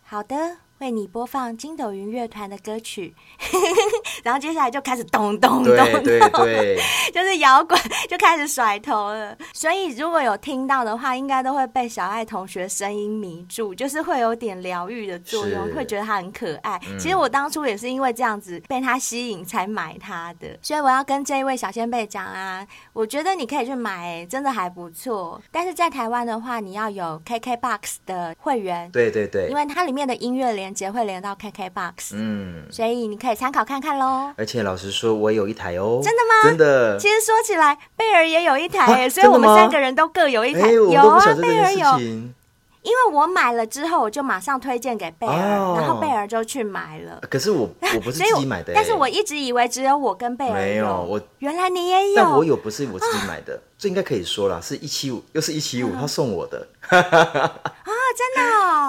好的。为你播放筋斗云乐团的歌曲，然后接下来就开始咚咚咚咚，对对对，就是摇滚就开始甩头了。所以如果有听到的话，应该都会被小爱同学声音迷住，就是会有点疗愈的作用，会觉得他很可爱。嗯、其实我当初也是因为这样子被他吸引才买他的，所以我要跟这一位小仙贝讲啊，我觉得你可以去买，真的还不错。但是在台湾的话，你要有 KKBOX 的会员，对对对，因为它里面的音乐连。节会连到 KKBOX，嗯，所以你可以参考看看喽。而且老实说，我有一台哦。真的吗？真的。其实说起来，贝儿也有一台，所以我们三个人都各有一台。有啊，贝儿有。因为我买了之后，我就马上推荐给贝儿，然后贝儿就去买了。可是我我不是 自己买的，但是我一直以为只有我跟贝儿有。没有，我原来你也有。但我有不是我自己买的，这应该可以说了，是一七五，又是一七五，他送我的。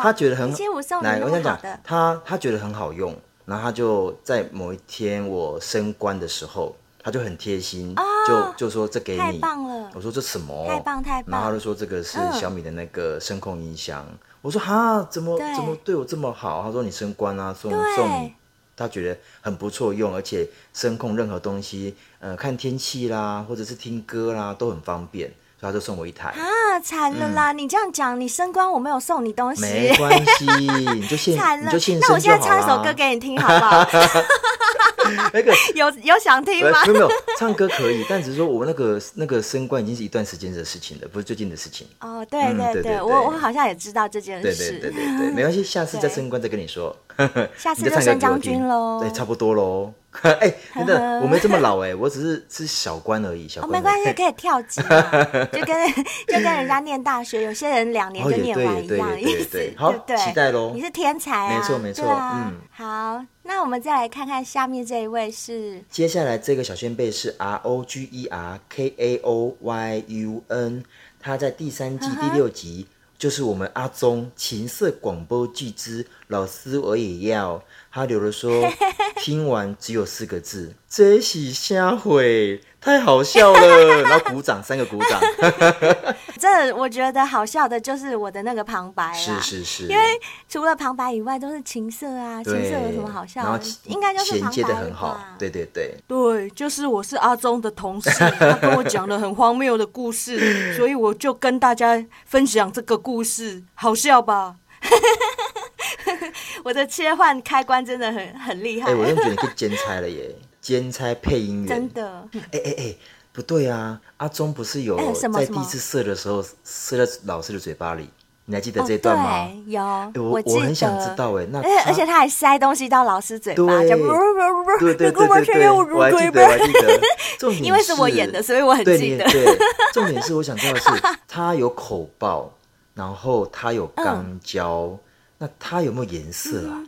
他觉得很好。来，我想讲，他他觉得很好用，然后他就在某一天我升官的时候，他就很贴心，就就说这给你。太棒了！我说这什么？太棒太棒！然后他就说这个是小米的那个声控音箱。我说哈，怎么怎么对我这么好？他说你升官啊，送送你，他觉得很不错用，而且声控任何东西，呃，看天气啦，或者是听歌啦，都很方便。他就送我一台啊，惨了啦！你这样讲，你升官我没有送你东西，没关系，你就献，你就献。那我现在唱一首歌给你听，好不好？那个 有有想听吗？没有，唱歌可以，但只是说我那个那个升官已经是一段时间的事情了，不是最近的事情。哦，对对对，我我好像也知道这件事。对对对对对，没关系，下次再升官再跟你说。下次就升将军喽。对，差不多喽。哎，真的，我没这么老哎，我只是是小官而已，小官。没关系，可以跳级，就跟就跟人家念大学，有些人两年就念完一样意思。好，期待喽。你是天才啊！没错没错，嗯，好，那我们再来看看下面这一位是，接下来这个小先贝是 R O G E R K A O Y U N，他在第三季第六集，就是我们阿宗情色广播剧之老师我也要，他留了说，听完只有四个字，这是啥会？太好笑了，然后鼓掌，三个鼓掌。这我觉得好笑的就是我的那个旁白，是是是，因为除了旁白以外都是情色啊，情色有什么好笑的？然后应该就是衔接的很好，对对对，对，就是我是阿忠的同事，他跟我讲了很荒谬的故事，所以我就跟大家分享这个故事，好笑吧？我的切换开关真的很很厉害，哎、欸，我真觉得你可以兼差了耶。兼差配音员，真的？哎哎哎，不对啊！阿忠不是有在第一次射的时候射在老师的嘴巴里？你还记得这段吗？有，我我很想知道哎。那而且他还塞东西到老师嘴巴，对 对对对，我还记得，我还记得。重点是，因为是我演的，所以我很记得。对，重点是我想知道的是，他有口爆，然后他有肛交，那他有没有颜色啊？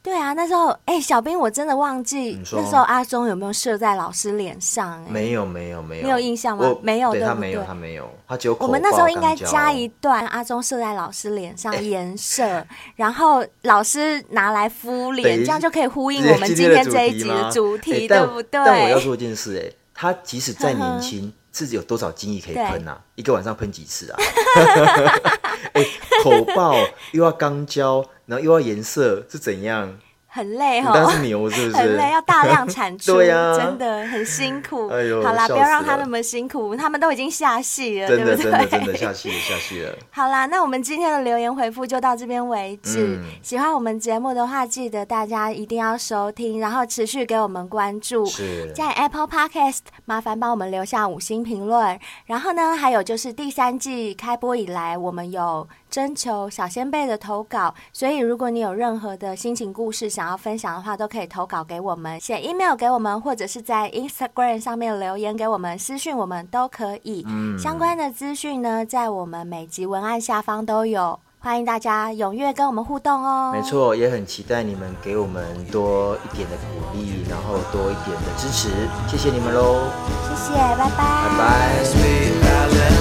对啊，那时候哎、欸，小兵，我真的忘记那时候阿忠有没有射在老师脸上？没有，没有，没有，你有印象吗？没有，对，对，他没有，他没有，他只有。我们那时候应该加一段阿忠射在老师脸上颜色，欸、然后老师拿来敷脸，这样就可以呼应我们今天这一集的主题，欸、对不对？但我要说一件事，哎，他即使再年轻，自己有多少精力可以喷啊？一个晚上喷几次啊？哎、欸，口爆又要肛交，然后又要颜色，是怎样？很累哈，但是牛是不是？很累，要大量产出，对呀、啊，真的很辛苦。哎呦，好啦，不要让他那么辛苦，他们都已经下戏了，真的对不对？真的真的下戏了，下戏了。好啦，那我们今天的留言回复就到这边为止。嗯、喜欢我们节目的话，记得大家一定要收听，然后持续给我们关注。是，在 Apple Podcast 麻烦帮我们留下五星评论。然后呢，还有就是第三季开播以来，我们有。征求小仙贝的投稿，所以如果你有任何的心情故事想要分享的话，都可以投稿给我们，写 email 给我们，或者是在 Instagram 上面留言给我们，私讯我们都可以。嗯，相关的资讯呢，在我们每集文案下方都有，欢迎大家踊跃跟我们互动哦。没错，也很期待你们给我们多一点的鼓励，然后多一点的支持，谢谢你们喽！谢谢，拜拜，拜拜。